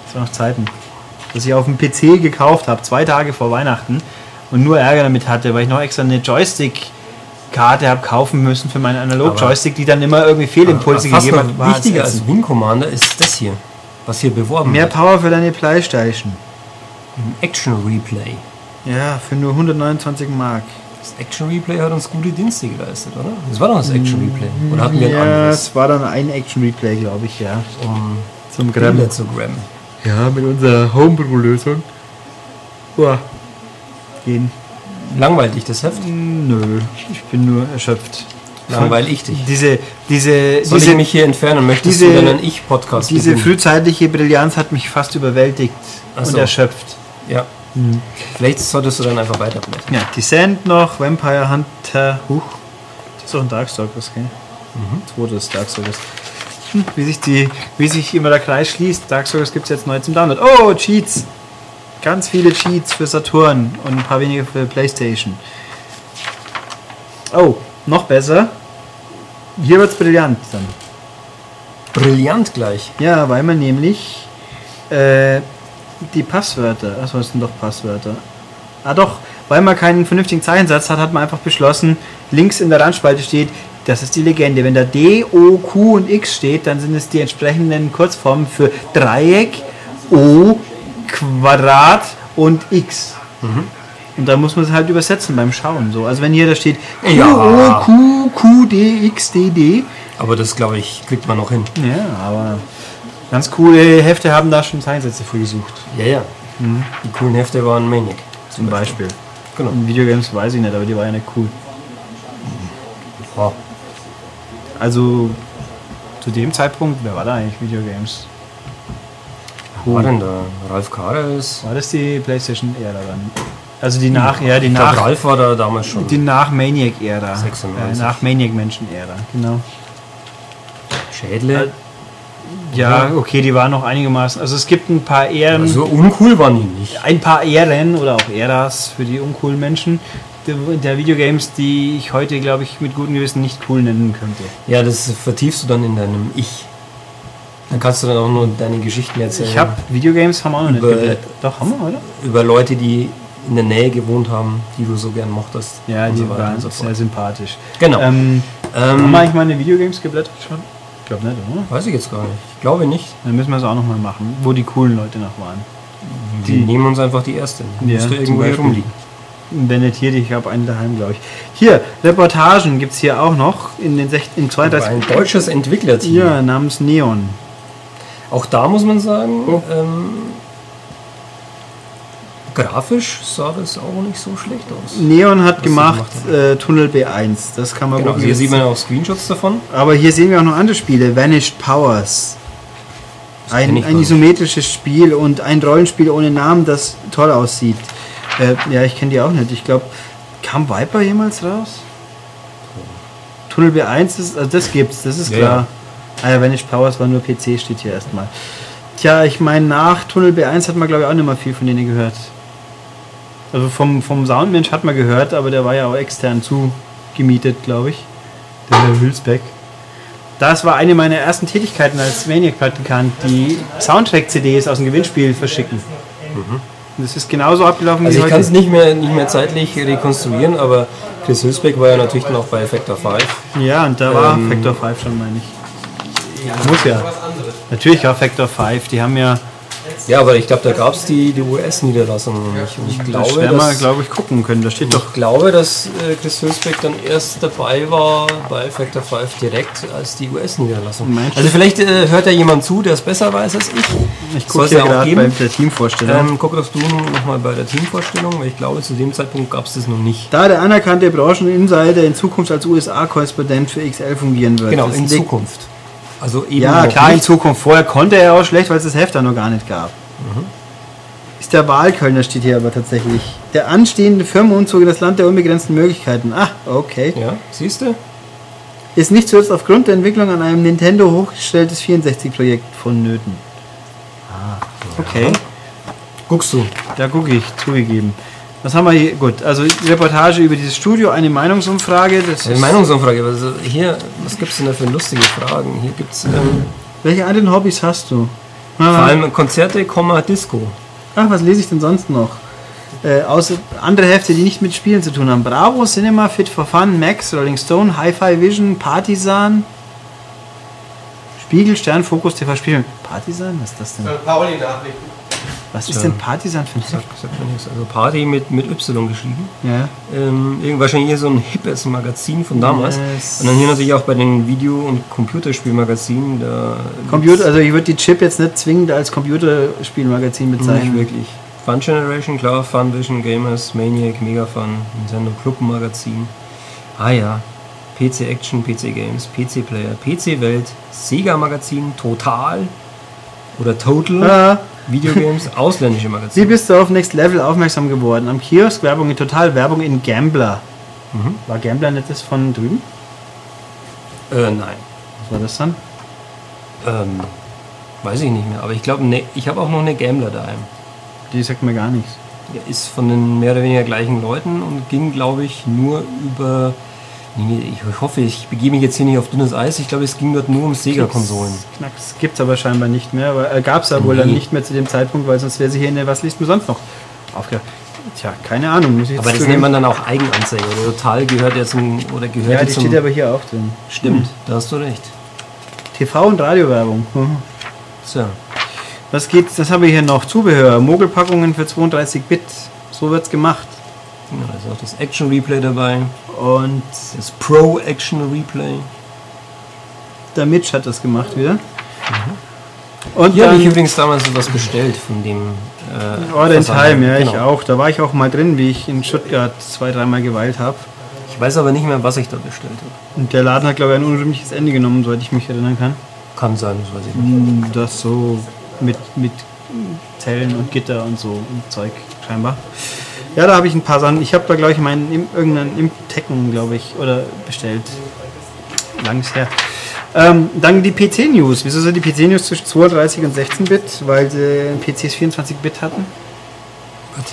Das war noch Zeiten. Das ich auf dem PC gekauft habe, zwei Tage vor Weihnachten und nur Ärger damit hatte, weil ich noch extra eine Joystick-Karte habe kaufen müssen für meinen Analog-Joystick, die dann immer irgendwie Fehlimpulse Fast gegeben noch hat. Wichtiger es als Wing Commander ist das hier, was hier beworben Mehr wird. Power für deine Playstation. Ein Action Replay. Ja, für nur 129 Mark. Das Action Replay hat uns gute Dienste geleistet, oder? Das war doch das Action Replay. Oder hatten wir ein ja, anderes? es war dann ein Action-Replay, glaube ich, ja. Um Zum Bilder zu grammen. Ja, mit unserer Homebrew-Lösung. Boah. Gehen. Langweilt dich das Heft? Nö, ich bin nur erschöpft. Langweil ich dich. Diese, diese, Soll diese, ich mich hier entfernen? Möchtest diese- du dann einen Ich-Podcast diese beginnen? frühzeitliche Brillanz hat mich fast überwältigt Ach und so. erschöpft. Ja. Vielleicht solltest du dann einfach weiterblättern. Ja, Descent noch, Vampire Hunter, huch. Das ist doch ein Darkstalkers, gell? Mhm. Zweites Darkstalkers. Wie sich, die, wie sich immer der Kreis schließt. Darkstalkers gibt es jetzt neu zum Download. Oh, Cheats! Ganz viele Cheats für Saturn und ein paar wenige für Playstation. Oh, noch besser. Hier wird's brillant dann. Brillant gleich. Ja, weil man nämlich äh, die Passwörter, achso, es sind doch Passwörter. Ah doch, weil man keinen vernünftigen Zeichensatz hat, hat man einfach beschlossen, links in der Randspalte steht, das ist die Legende. Wenn da D, O, Q und X steht, dann sind es die entsprechenden Kurzformen für Dreieck, O, Quadrat und X. Und da muss man es halt übersetzen beim Schauen. So. Also wenn hier da steht Q, Ja. O, Q, Q, D, X, D, D. Aber das, glaube ich, kriegt man noch hin. Ja, aber ganz coole Hefte haben da schon Zeichensätze für gesucht. Ja, ja. Die coolen Hefte waren Maniac. Zum Beispiel. Genau. In Videogames weiß ich nicht, aber die war ja nicht cool. Ja. Also zu dem Zeitpunkt, wer war da eigentlich Videogames? Wo war denn da? Ralf Karels? War das die PlayStation-Ära dann? Also die nach, ja, die nach, Ralf war da damals schon. die nach Maniac-Ära. 96. Äh, nach Maniac-Menschen-Ära, genau. Schädle. Ja, okay, die waren noch einigermaßen. Also es gibt ein paar Ehren, So uncool waren die nicht. ein paar Ehren oder auch Äras für die uncoolen Menschen der, Videogames, die ich heute, glaube ich, mit gutem Gewissen nicht cool nennen könnte. Ja, das vertiefst du dann in deinem Ich. Dann kannst du dann auch nur deine Geschichten erzählen. Ich habe Videogames haben wir auch noch nicht geblättert. Doch, haben wir, oder? über Leute, die in der Nähe gewohnt haben, die du so gern mochtest. Ja, die so waren so sehr sympathisch. Genau. Ähm, haben Ähm, wir eigentlich mal eine Videogames geblättert schon? Ich glaube nicht, oder? weiß ich jetzt gar nicht. Ich glaube nicht. Dann müssen wir es auch noch mal machen, wo die coolen Leute noch waren. Die nehmen uns einfach die erste. Die Ja, müsste irgendwo hier rumliegen. Wenn nicht hier, ich habe einen daheim, glaube ich. Hier, Reportagen gibt es hier auch noch in den sech- in Aber 32. ein deutsches Entwicklerteam. Ja, namens Neon. Auch da muss man sagen, Oh. ähm, grafisch sah das auch nicht so schlecht aus. Neon hat sie gemacht gemacht äh, Tunnel B1. Das kann man Genau, gut hier sieht man auch Screenshots davon. Aber hier sehen wir auch noch andere Spiele. Vanished Powers. Ein, ein isometrisches Spiel und ein Rollenspiel ohne Namen, das toll aussieht. Äh, ja, ich kenne die auch nicht. Ich glaube, kam Viper jemals raus? Tunnel B1 ist, also das gibt's, das ist Ja, klar. Ah ja, Vanished Powers war nur PC, steht hier erstmal. Tja, ich meine, nach Tunnel B1 hat man glaube ich auch nicht mehr viel von denen gehört. Also vom, vom Soundmensch hat man gehört, aber der war ja auch extern zugemietet, glaube ich. Der Herr Hülsbeck. Das war eine meiner ersten Tätigkeiten als Maniac-Praktikant, die Soundtrack-CDs aus dem Gewinnspiel verschicken. Und das ist genauso abgelaufen Also wie ich kann es heute. nicht mehr, nicht mehr zeitlich rekonstruieren, aber Chris Hülsbeck war ja natürlich dann auch bei Factor 5. Ja, und da war Ähm, Factor 5 schon, meine ich. Muss ja. Natürlich war Factor 5. Die haben ja, Ja, aber ich glaube, da gab es die, die US-Niederlassung noch nicht. Und ich das glaube, wir, dass, glaube ich, gucken können. Da steht doch ich glaube, dass äh, Chris Hülsbeck dann erst dabei war bei Factor 5 direkt als die US-Niederlassung. Also vielleicht äh, hört ja jemand zu, der es besser weiß als ich. Ich gucke ja auch gerade bei der Teamvorstellung. Ähm, guck doch du nochmal bei der Teamvorstellung, weil ich glaube, zu dem Zeitpunkt gab es das noch nicht. da der anerkannte Brancheninsider in Zukunft als USA-Korrespondent für XL fungieren wird. Genau, Das in liegt- Zukunft. Also eben Ja, klar, in nicht. Zukunft. Vorher konnte er auch schlecht, weil es das Heft da noch gar nicht gab. Mhm. Ist der Wahlkölner steht hier aber tatsächlich. Der anstehende Firmenumzug in das Land der unbegrenzten Möglichkeiten. Ah, okay. Ja, siehst du? Ist nicht zuletzt aufgrund der Entwicklung an einem Nintendo hochgestelltes 64-Projekt vonnöten. Ah, okay. Guckst du. Da gucke ich, zugegeben. Was haben wir hier? Gut, also Reportage über dieses Studio, eine Meinungsumfrage. Das Eine ist, Meinungsumfrage. Also hier, was gibt es denn da für lustige Fragen? Hier gibt es ähm, welche anderen Hobbys hast du? vor Ah, allem Konzerte, Komma, Disco. ach, was lese ich denn sonst noch? Äh, außer andere Hefte, die nicht mit Spielen zu tun haben. Bravo, Cinema, Fit for Fun, Max, Rolling Stone, Hi-Fi Vision, Partisan, Spiegel, Stern, Fokus, TV Spiel. Partisan? Was ist das denn? Für Pauli Nachrichten. Was ist denn Partisan für ein nichts. Also Party mit, mit Y geschrieben. Ja. Ähm, wahrscheinlich hier so ein hippes Magazin von damals. Yes. Und dann hier natürlich auch bei den Video- und Computerspielmagazinen. Computer, also ich würde die Chip jetzt nicht zwingend als Computerspielmagazin nicht bezeichnen. wirklich. Fun Generation, klar, Fun Vision, Gamers, Maniac, Mega Fun, Nintendo Club Magazin. Ah ja, PC Action, PC Games, PC Player, PC Welt, Sega Magazin, Total oder Total, Ah, Videogames, ausländische wie Magazine. bist du auf Next Level aufmerksam geworden? Am Kiosk Werbung in Total Werbung in Gambler. Mhm. War Gambler nicht das von drüben? Äh, nein. Was war das dann? Ähm, weiß ich nicht mehr, aber ich glaube, ne, ich habe auch noch eine Gambler daheim. Die sagt mir gar nichts. Der ist von den mehr oder weniger gleichen Leuten und ging, glaube ich, nur über. Ich hoffe, ich begebe mich jetzt hier nicht auf dünnes Eis. Ich glaube, es ging dort nur um Sega-Konsolen. Knacks gibt es aber scheinbar nicht mehr. Aber, äh, Gab es ja wohl dann nicht mehr zu dem Zeitpunkt, weil sonst wäre sie hier in der Was liest du sonst noch aufgehört. Tja, keine Ahnung. Aber das nennt man dann auch Eigenanzeige. Oder total gehört ja zum. Oder gehört Ja, ja die zum. steht aber hier auch drin. stimmt, da hast du recht. TV und Radiowerbung. Mhm. So. Was geht's? Das habe ich hier noch. Zubehör. Mogelpackungen für 32-Bit. So wird's gemacht. Ja, da ist auch das Action Replay dabei. Und Das Pro Action Replay. der Mitch hat das gemacht wieder. Und Hier habe ich übrigens damals sowas bestellt von dem. Äh, Order in Versand. Time, ja, ich Genau. auch. Da war ich auch mal drin, wie ich in Stuttgart zwei, dreimal geweilt habe. Ich weiß aber nicht mehr, was ich da bestellt habe. Und der Laden hat, glaube ich, ein unrühmliches Ende genommen, soweit ich mich erinnern kann. Kann sein, das weiß ich nicht. Das so mit, mit Zellen und Gitter und so und Zeug scheinbar. Ja, da habe ich ein paar Sachen. Ich habe da, glaube ich, meinen irgendeinen Imp-Tekken, glaube ich, oder bestellt. Langes her. Ähm, dann die PC-News. Wieso sind die PC-News zwischen 32 und 16-Bit? Weil sie PCs 24-Bit hatten? Gott.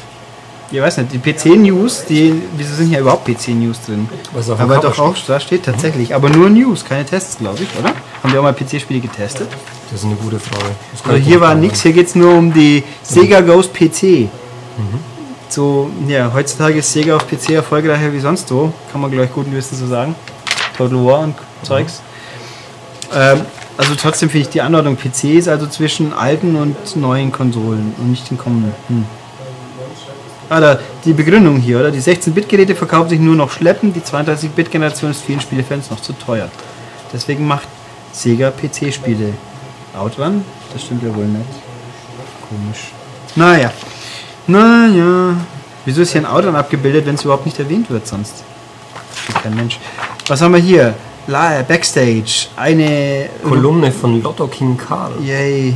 Ich weiß nicht, die PC-News, die, wieso sind hier überhaupt PC-News drin? Was auf Aber doch auch, da steht tatsächlich. Aber nur News, keine Tests, glaube ich, oder? Haben wir auch mal PC-Spiele getestet? Das ist eine gute Frage. Also hier war nichts, hier geht es nur um die Sega Ghost PC. So, ja, heutzutage ist Sega auf PC erfolgreicher wie sonst wo, kann man gleich guten Wissen so sagen. Total War und Zeugs. Ähm, also trotzdem finde ich die Anordnung PC ist also zwischen alten und neuen Konsolen und nicht den kommenden. Hm. Ah, da, die Begründung hier, oder? Die 16-Bit-Geräte verkaufen sich nur noch schleppend, die 32-Bit-Generation ist vielen Spielefans noch zu teuer. Deswegen macht Sega PC-Spiele. Outrun? Das stimmt ja wohl nicht. Komisch. Naja. Naja. Wieso ist hier ein Outrun abgebildet, wenn es überhaupt nicht erwähnt wird sonst? Versteht kein Mensch. Was haben wir hier? La Backstage. Eine. Kolumne von Lotto King Karl. Yay.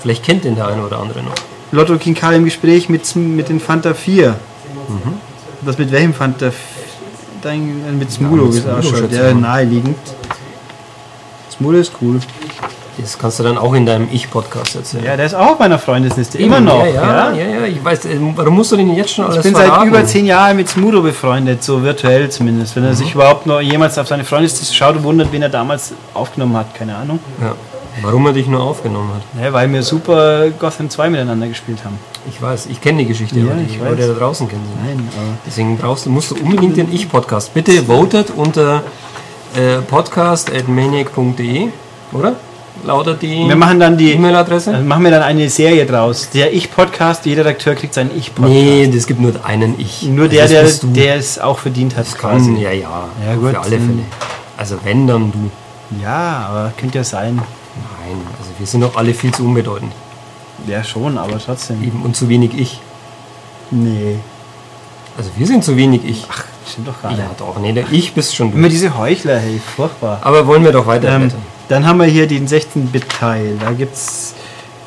Vielleicht kennt den der eine oder andere noch. Lotto King Karl im Gespräch mit, mit den Fanta 4. Das mit welchem Fanta? F- Dein, mit Smulo, mit wie es Smulo, ausschaut. schätze ich Ja, mal. naheliegend. Smulo ist cool. Das kannst du dann auch in deinem Ich-Podcast erzählen. Ja, der ist auch auf meiner Freundesliste. Immer noch. Ja, ja, ja, ja, ich weiß, äh, warum musst du den jetzt schon alles Ich bin seit verraten? über zehn Jahren mit Smudo befreundet, so virtuell zumindest. Wenn er Mhm. sich überhaupt noch jemals auf seine Freundesliste schaut und wundert, wen er damals aufgenommen hat, keine Ahnung. Ja. Warum er dich nur aufgenommen hat. Ja, weil wir super Gotham 2 miteinander gespielt haben. Ich weiß, ich kenne die Geschichte, Ja, aber die ich Leute da draußen kennen sie. Nein, Deswegen brauchst du, musst du unbedingt den Ich-Podcast. Bitte votet unter äh, podcast.maniac.de, oder? Lautet die wir machen dann die. E-Mail-Adresse? Also machen wir dann eine Serie draus. Der Ich-Podcast, jeder Redakteur kriegt seinen Ich-Podcast. nee, es gibt nur einen Ich. Nur der, das der, der es auch verdient hat. das kann, ja, ja, Ja, gut, für alle Fälle. Also wenn, dann du. Ja, aber könnte ja sein. Nein, also wir sind doch alle viel zu unbedeutend. Ja, schon, aber trotzdem. Eben und zu wenig Ich. Nee. Also wir sind zu wenig Ich. Ach, stimmt doch gar nicht. ja, doch, nee, der Ich bist schon Immer du. diese Heuchler, hey, furchtbar. Aber wollen wir doch weiter Ähm. Dann haben wir hier den 16-Bit-Teil. Da gibt es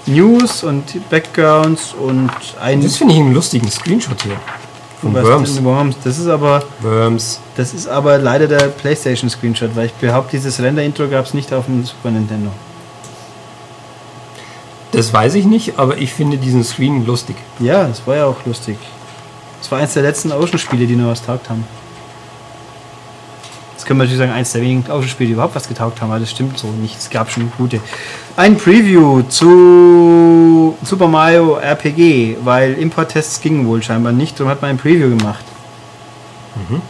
News und Backgrounds und ein. Das finde ich einen lustigen Screenshot hier. Von Worms. Worms. Das ist aber Worms. das ist aber leider der PlayStation Screenshot, weil ich behaupte, dieses Render-Intro gab es nicht auf dem Super Nintendo. Das weiß ich nicht, aber ich finde diesen Screen lustig. Ja, das war ja auch lustig. Das war eins der letzten Ocean-Spiele, die nur was taugt haben. Können wir natürlich sagen, eins der wenigen Ocean-Spiele, die überhaupt was getaugt haben, aber das stimmt so nicht. Es gab schon gute. Ein Preview zu Super Mario RPG, weil Import-Tests gingen wohl scheinbar nicht, darum hat man ein Preview gemacht.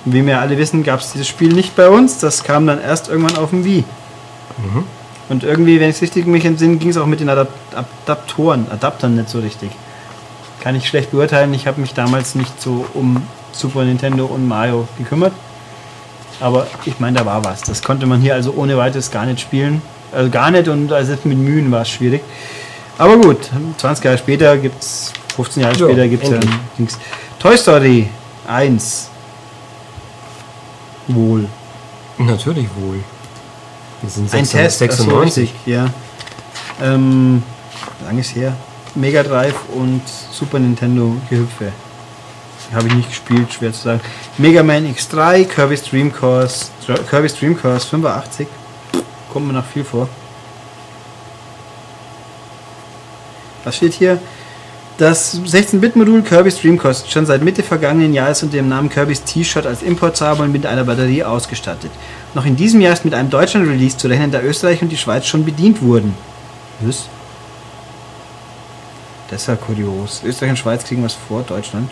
Wie wir alle wissen, gab es dieses Spiel nicht bei uns, das kam dann erst irgendwann auf dem Wii. Und irgendwie, wenn ich es richtig mich entsinne, ging es auch mit den Adap Adaptoren, Adaptern nicht so richtig. Kann ich schlecht beurteilen. Ich habe mich damals nicht so um Super Nintendo und Mario gekümmert. Aber ich meine, da war was. Das konnte man hier also ohne weiteres gar nicht spielen. Also gar nicht und also mit Mühen war es schwierig. Aber gut, 20 Jahre später gibt es, 15 Jahre Ja, später gibt es ja. Dings. Toy Story 1. Wohl. Natürlich wohl. Wir sind Ein Test, ach so, 96. richtig, ja. Ähm, lang ist her. Mega Drive und Super Nintendo Gehüpfe. Habe ich nicht gespielt, schwer zu sagen. Mega Man X3, Kirby's Dream Course, Kirby's Dream Course 85. Kommt mir noch viel vor. Was steht hier? Das 16-Bit-Modul Kirby's Dream Course schon seit Mitte vergangenen Jahres unter dem Namen Kirby's T-Shirt als Importzabel und mit einer Batterie ausgestattet. Noch in diesem Jahr ist mit einem Deutschland-Release zu rechnen, da Österreich und die Schweiz schon bedient wurden. Was? Das ist ja kurios. Österreich und Schweiz kriegen was vor, Deutschland.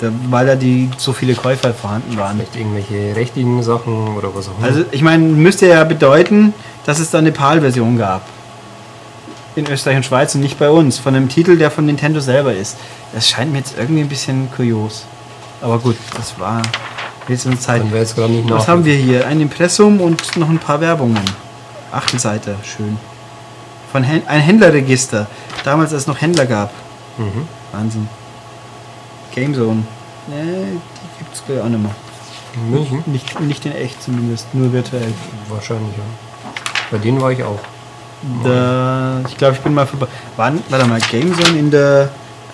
Da, weil da die so viele Käufer vorhanden waren. Vielleicht irgendwelche rechtlichen Sachen oder was auch immer. Also ich meine, müsste ja bedeuten, dass es da eine PAL-Version gab. In Österreich und Schweiz und nicht bei uns. Von einem Titel, der von Nintendo selber ist. Das scheint mir jetzt irgendwie ein bisschen kurios. Aber gut, das war jetzt eine Zeit. Wir jetzt gerade nicht Was haben wir hier? Ein Impressum und noch ein paar Werbungen. Achtelseite, schön. Von Hän ein Händlerregister. Damals, als es noch Händler gab. Mhm. Wahnsinn. Gamezone. Ne, die gibt es gleich auch nicht mehr. In München? Nicht, nicht in echt zumindest, nur virtuell. Wahrscheinlich, ja. Bei denen war ich auch. Da, ich glaube, ich bin mal vorbei. Wann, warte mal, Gamezone in der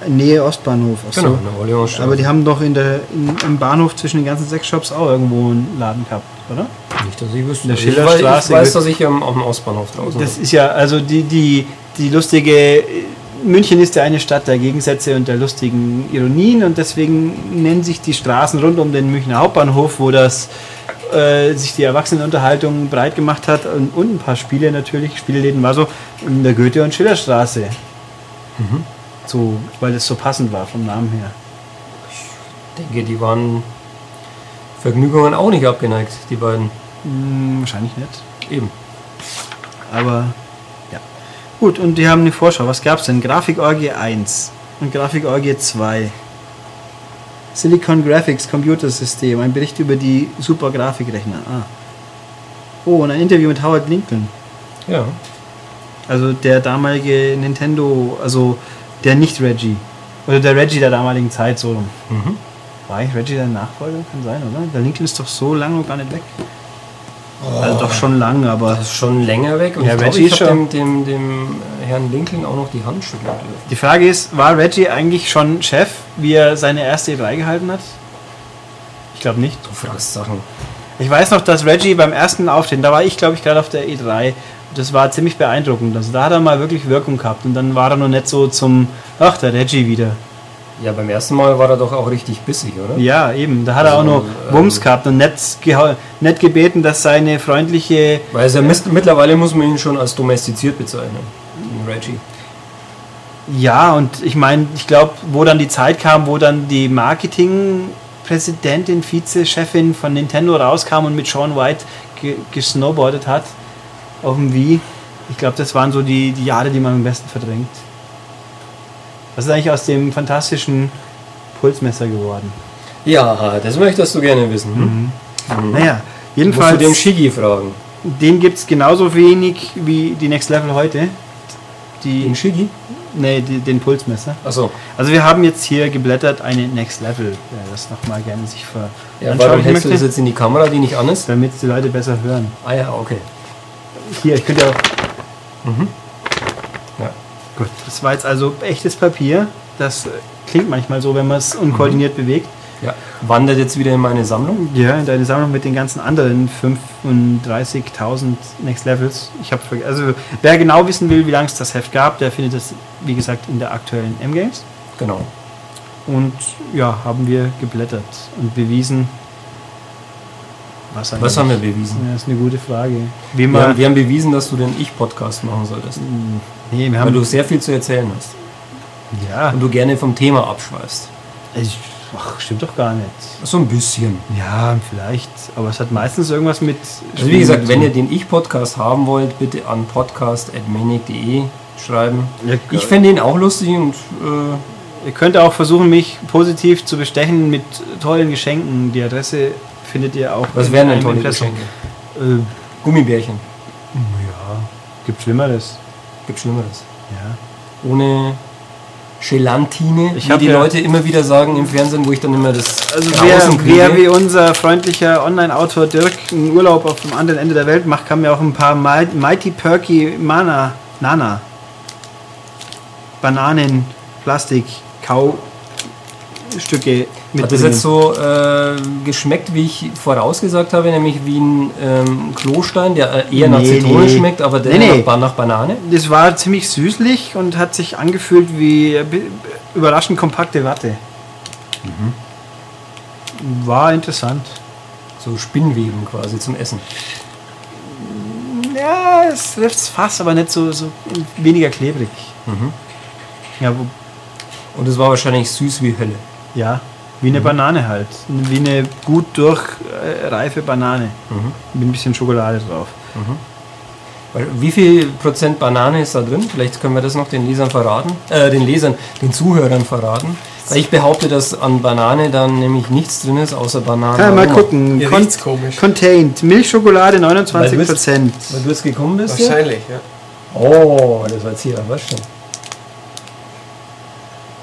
Nähe Ostbahnhof. Ach so. Genau, in der Orleans Aber die haben doch in der, in, im Bahnhof zwischen den ganzen sechs Shops auch irgendwo einen Laden gehabt, oder? Nicht, dass ich wüsste. In der weiß, Schillerstraße ich weiß, dass ich am, am Ostbahnhof draußen Das ist ja, also die, die, die lustige. München ist ja eine Stadt der Gegensätze und der lustigen Ironien und deswegen nennen sich die Straßen rund um den Münchner Hauptbahnhof, wo das äh, sich die Erwachsenenunterhaltung breit gemacht hat und, und ein paar Spiele natürlich, Spieleläden war so in der Goethe- und Schillerstraße. So, weil es so passend war vom Namen her. Ich denke, die waren Vergnügungen auch nicht abgeneigt, die beiden. Hm, wahrscheinlich nicht. Eben. Aber. Gut, und die haben eine Vorschau. Was gab's denn? Grafikorgie 1 und Grafikorgie 2. Silicon Graphics Computersystem, ein Bericht über die super Grafikrechner. Ah. Oh, und ein Interview mit Howard Lincoln. Ja. Also der damalige Nintendo, also der nicht Reggie. Oder der Reggie der damaligen Zeit so. Mhm. War eigentlich Reggie der Nachfolger? Kann sein, oder? Der Lincoln ist doch so lange noch gar nicht weg. Also doch schon lang, aber Das ist schon länger weg und Ja, ich glaube, Reggie ich ist habe dem, dem, dem Herrn Lincoln auch noch die Hand schütteln dürfen. Die Frage ist, war Reggie eigentlich schon Chef, wie er seine erste E3 gehalten hat? Ich glaube nicht. Du fragst Sachen. Ich weiß noch, dass Reggie beim ersten Auftreten, da war ich glaube ich gerade auf der E3, das war ziemlich beeindruckend. Also da hat er mal wirklich Wirkung gehabt und dann war er noch nicht so zum, ach der Reggie wieder. Ja, beim ersten Mal war er doch auch richtig bissig, oder? Ja, eben, da hat er auch Also, noch ähm, Wumms gehabt und nett, nett gebeten, dass seine freundliche, Weil ja mis- mittlerweile muss man ihn schon als domestiziert bezeichnen. Den Reggie. ja und ich meine, ich glaube, wo dann die Zeit kam, wo dann die Marketingpräsidentin, Vize-Chefin von Nintendo rauskam und mit Sean White ge gesnowboardet hat auf dem Wii. Ich glaube, das waren so die, die Jahre, die man am besten verdrängt. Was ist eigentlich aus dem fantastischen Pulsmesser geworden? Ja, das möchtest du gerne wissen. Hm? Naja, Musst du den jedenfalls, Shigi fragen. den gibt es genauso wenig wie die Next Level heute. Die, Den Shigi? nee, die, den Pulsmesser. Achso. Also wir haben jetzt hier geblättert eine Next Level, wer das nochmal gerne sich ver Ja, warum hältst du das jetzt in die Kamera, die nicht an ist? damit die Leute besser hören. Ah ja, okay. Hier, ich könnte auch. Ja. Gut, das war jetzt also echtes Papier. Das klingt manchmal so, wenn man es unkoordiniert bewegt. ja. Wandert jetzt wieder in meine Sammlung? Ja, in deine Sammlung mit den ganzen anderen 35.000 Next Levels. Ich habe also wer genau wissen will, wie lange es das Heft gab, der findet es wie gesagt in der aktuellen M-Games. Genau. Und ja, haben wir geblättert und bewiesen. Was, Was haben wir bewiesen? Ja, das ist eine gute Frage. Wie Wir haben, wir haben bewiesen, dass du den Ich-Podcast machen solltest. Nee, wir Weil haben, du sehr viel zu erzählen hast. ja, Und du gerne vom Thema abschweifst. ich, ach, stimmt doch gar nicht. So ein bisschen. Ja, vielleicht, aber es hat meistens irgendwas mit. Also wie gesagt, wenn ihr den Ich-Podcast haben wollt, bitte an podcast.manic.de schreiben. Ja, Ich fände ihn auch lustig und äh, Ihr könnt auch versuchen, mich positiv zu bestechen mit tollen Geschenken. Die Adresse findet ihr auch. was wären denn tolle Impressum. Geschenke? Äh, Gummibärchen. ja, gibt Schlimmeres. Gibt Schlimmeres. Ja. Ohne Gelantine, Ich wie die ja- Leute immer wieder sagen im Fernsehen, wo ich dann immer das Also wer, wer wie unser freundlicher Online-Autor Dirk einen Urlaub auf dem anderen Ende der Welt macht, kann mir auch ein paar Mi- Mighty Perky Mana, Nana, Bananen, Plastik, Kaustücke Hat das jetzt so äh, geschmeckt, wie ich vorausgesagt habe, nämlich wie ein ähm, Klostein, der äh, eher nach Nee, Zitrone nee. schmeckt, aber der Nee. Nach, nach Banane? Das war ziemlich süßlich und hat sich angefühlt wie äh, überraschend kompakte Watte. War interessant. So Spinnweben quasi zum Essen. Ja, es trifft fast, aber nicht so, so weniger klebrig. Ja, wo, Und es war wahrscheinlich süß wie Hölle. Ja, wie eine Banane halt. Wie eine gut durchreife Banane. Mit ein bisschen Schokolade drauf. Weil- Wie viel Prozent Banane ist da drin? Vielleicht können wir das noch den Lesern verraten. Äh, den Lesern, den Zuhörern verraten. Weil ich behaupte, dass an Banane dann nämlich nichts drin ist, außer Bananen. Kann man mal gucken. Con komisch. Contained. Milchschokolade Weil 29 du bist- Prozent. Weil du jetzt gekommen bist? hier? Wahrscheinlich, ja. Oh, das war jetzt hier, was schon.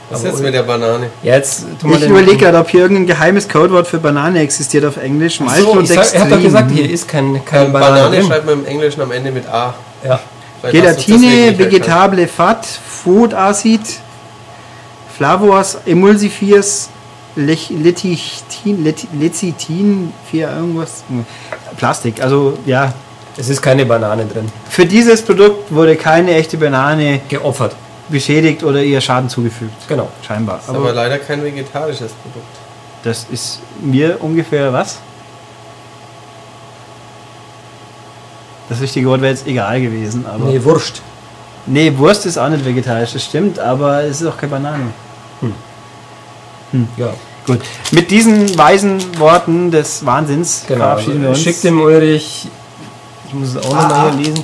Was ist jetzt mit der Banane? Jetzt Ich überlege gerade, ob hier irgendein geheimes Codewort für Banane existiert auf Englisch. Mild so, ich sag, er hat doch gesagt, hier ist kein, keine Ähm, Banane, Banane schreibt man im Englischen am Ende mit A. Ja. Vielleicht Gelatine, vegetable Fat, Food Acid, Flavors, Emulsifiers, Lecithin, Lecithin, für irgendwas. Hm, Plastik. Also ja, Es ist keine Banane drin. für dieses Produkt wurde keine echte Banane Geopfert. Beschädigt oder ihr Schaden zugefügt. Genau. Scheinbar. Ist aber Aber leider kein vegetarisches Produkt. das ist mir ungefähr was? Das richtige Wort wäre jetzt egal gewesen, aber. Nee, Wurst. Nee, Wurst ist auch nicht vegetarisch, das stimmt, aber es ist auch keine Banane. Ja, Gut, mit diesen weisen Worten des Wahnsinns genau. verabschieden wir uns. Schickt dem Ulrich, ich muss es auch Ah. nochmal hier lesen,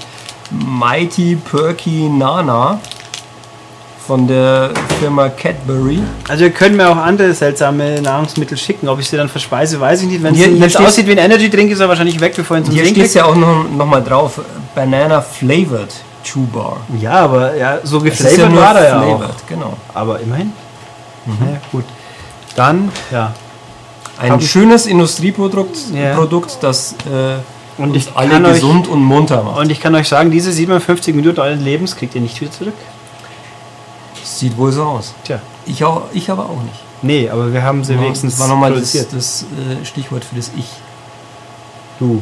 Mighty Perky Nana von der Firma Cadbury. also ihr könnt mir auch andere seltsame Nahrungsmittel schicken. Ob ich sie dann verspeise, weiß ich nicht. Wenn es aussieht wie ein Energy Drink, ist er wahrscheinlich weg, bevor ihn zum Hier steht ja auch noch, noch mal drauf, Banana Flavored Chew Bar. Ja, aber ja, so geflavored nur war er ja auch. flavored, genau. Aber immerhin. Ja, gut. Dann, ja. Ein ich- schönes Industrieprodukt, Ja. Produkt, das äh, Und ich alle kann euch- gesund und munter macht. Und ich kann euch sagen, diese 57 Minuten eures Lebens kriegt ihr nicht wieder zurück. Sieht wohl so aus. Tja. Ich, auch, ich aber auch nicht. Nee, aber wir haben sie wenigstens das war nochmal das, produziert. das äh, Stichwort für das Ich. Du.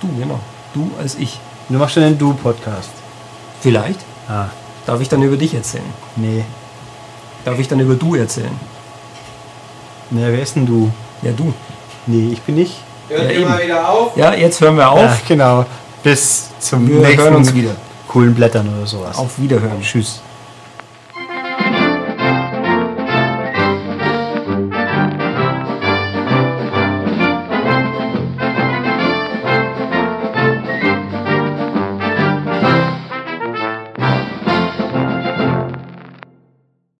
Du, genau. Du als Ich. Du machst schon einen Du-Podcast. Vielleicht. Ah, Darf ich dann über dich erzählen? nee. Darf ich dann über du erzählen? Nee, wer ist denn du? Ja, du. Nee, ich bin nicht. Hört Ja, ihr eben. mal wieder auf? Ja, jetzt hören wir auf. Ja, genau. Bis zum Wir nächsten hören uns wieder. coolen Blättern oder sowas. Auf Wiederhören. Tschüss.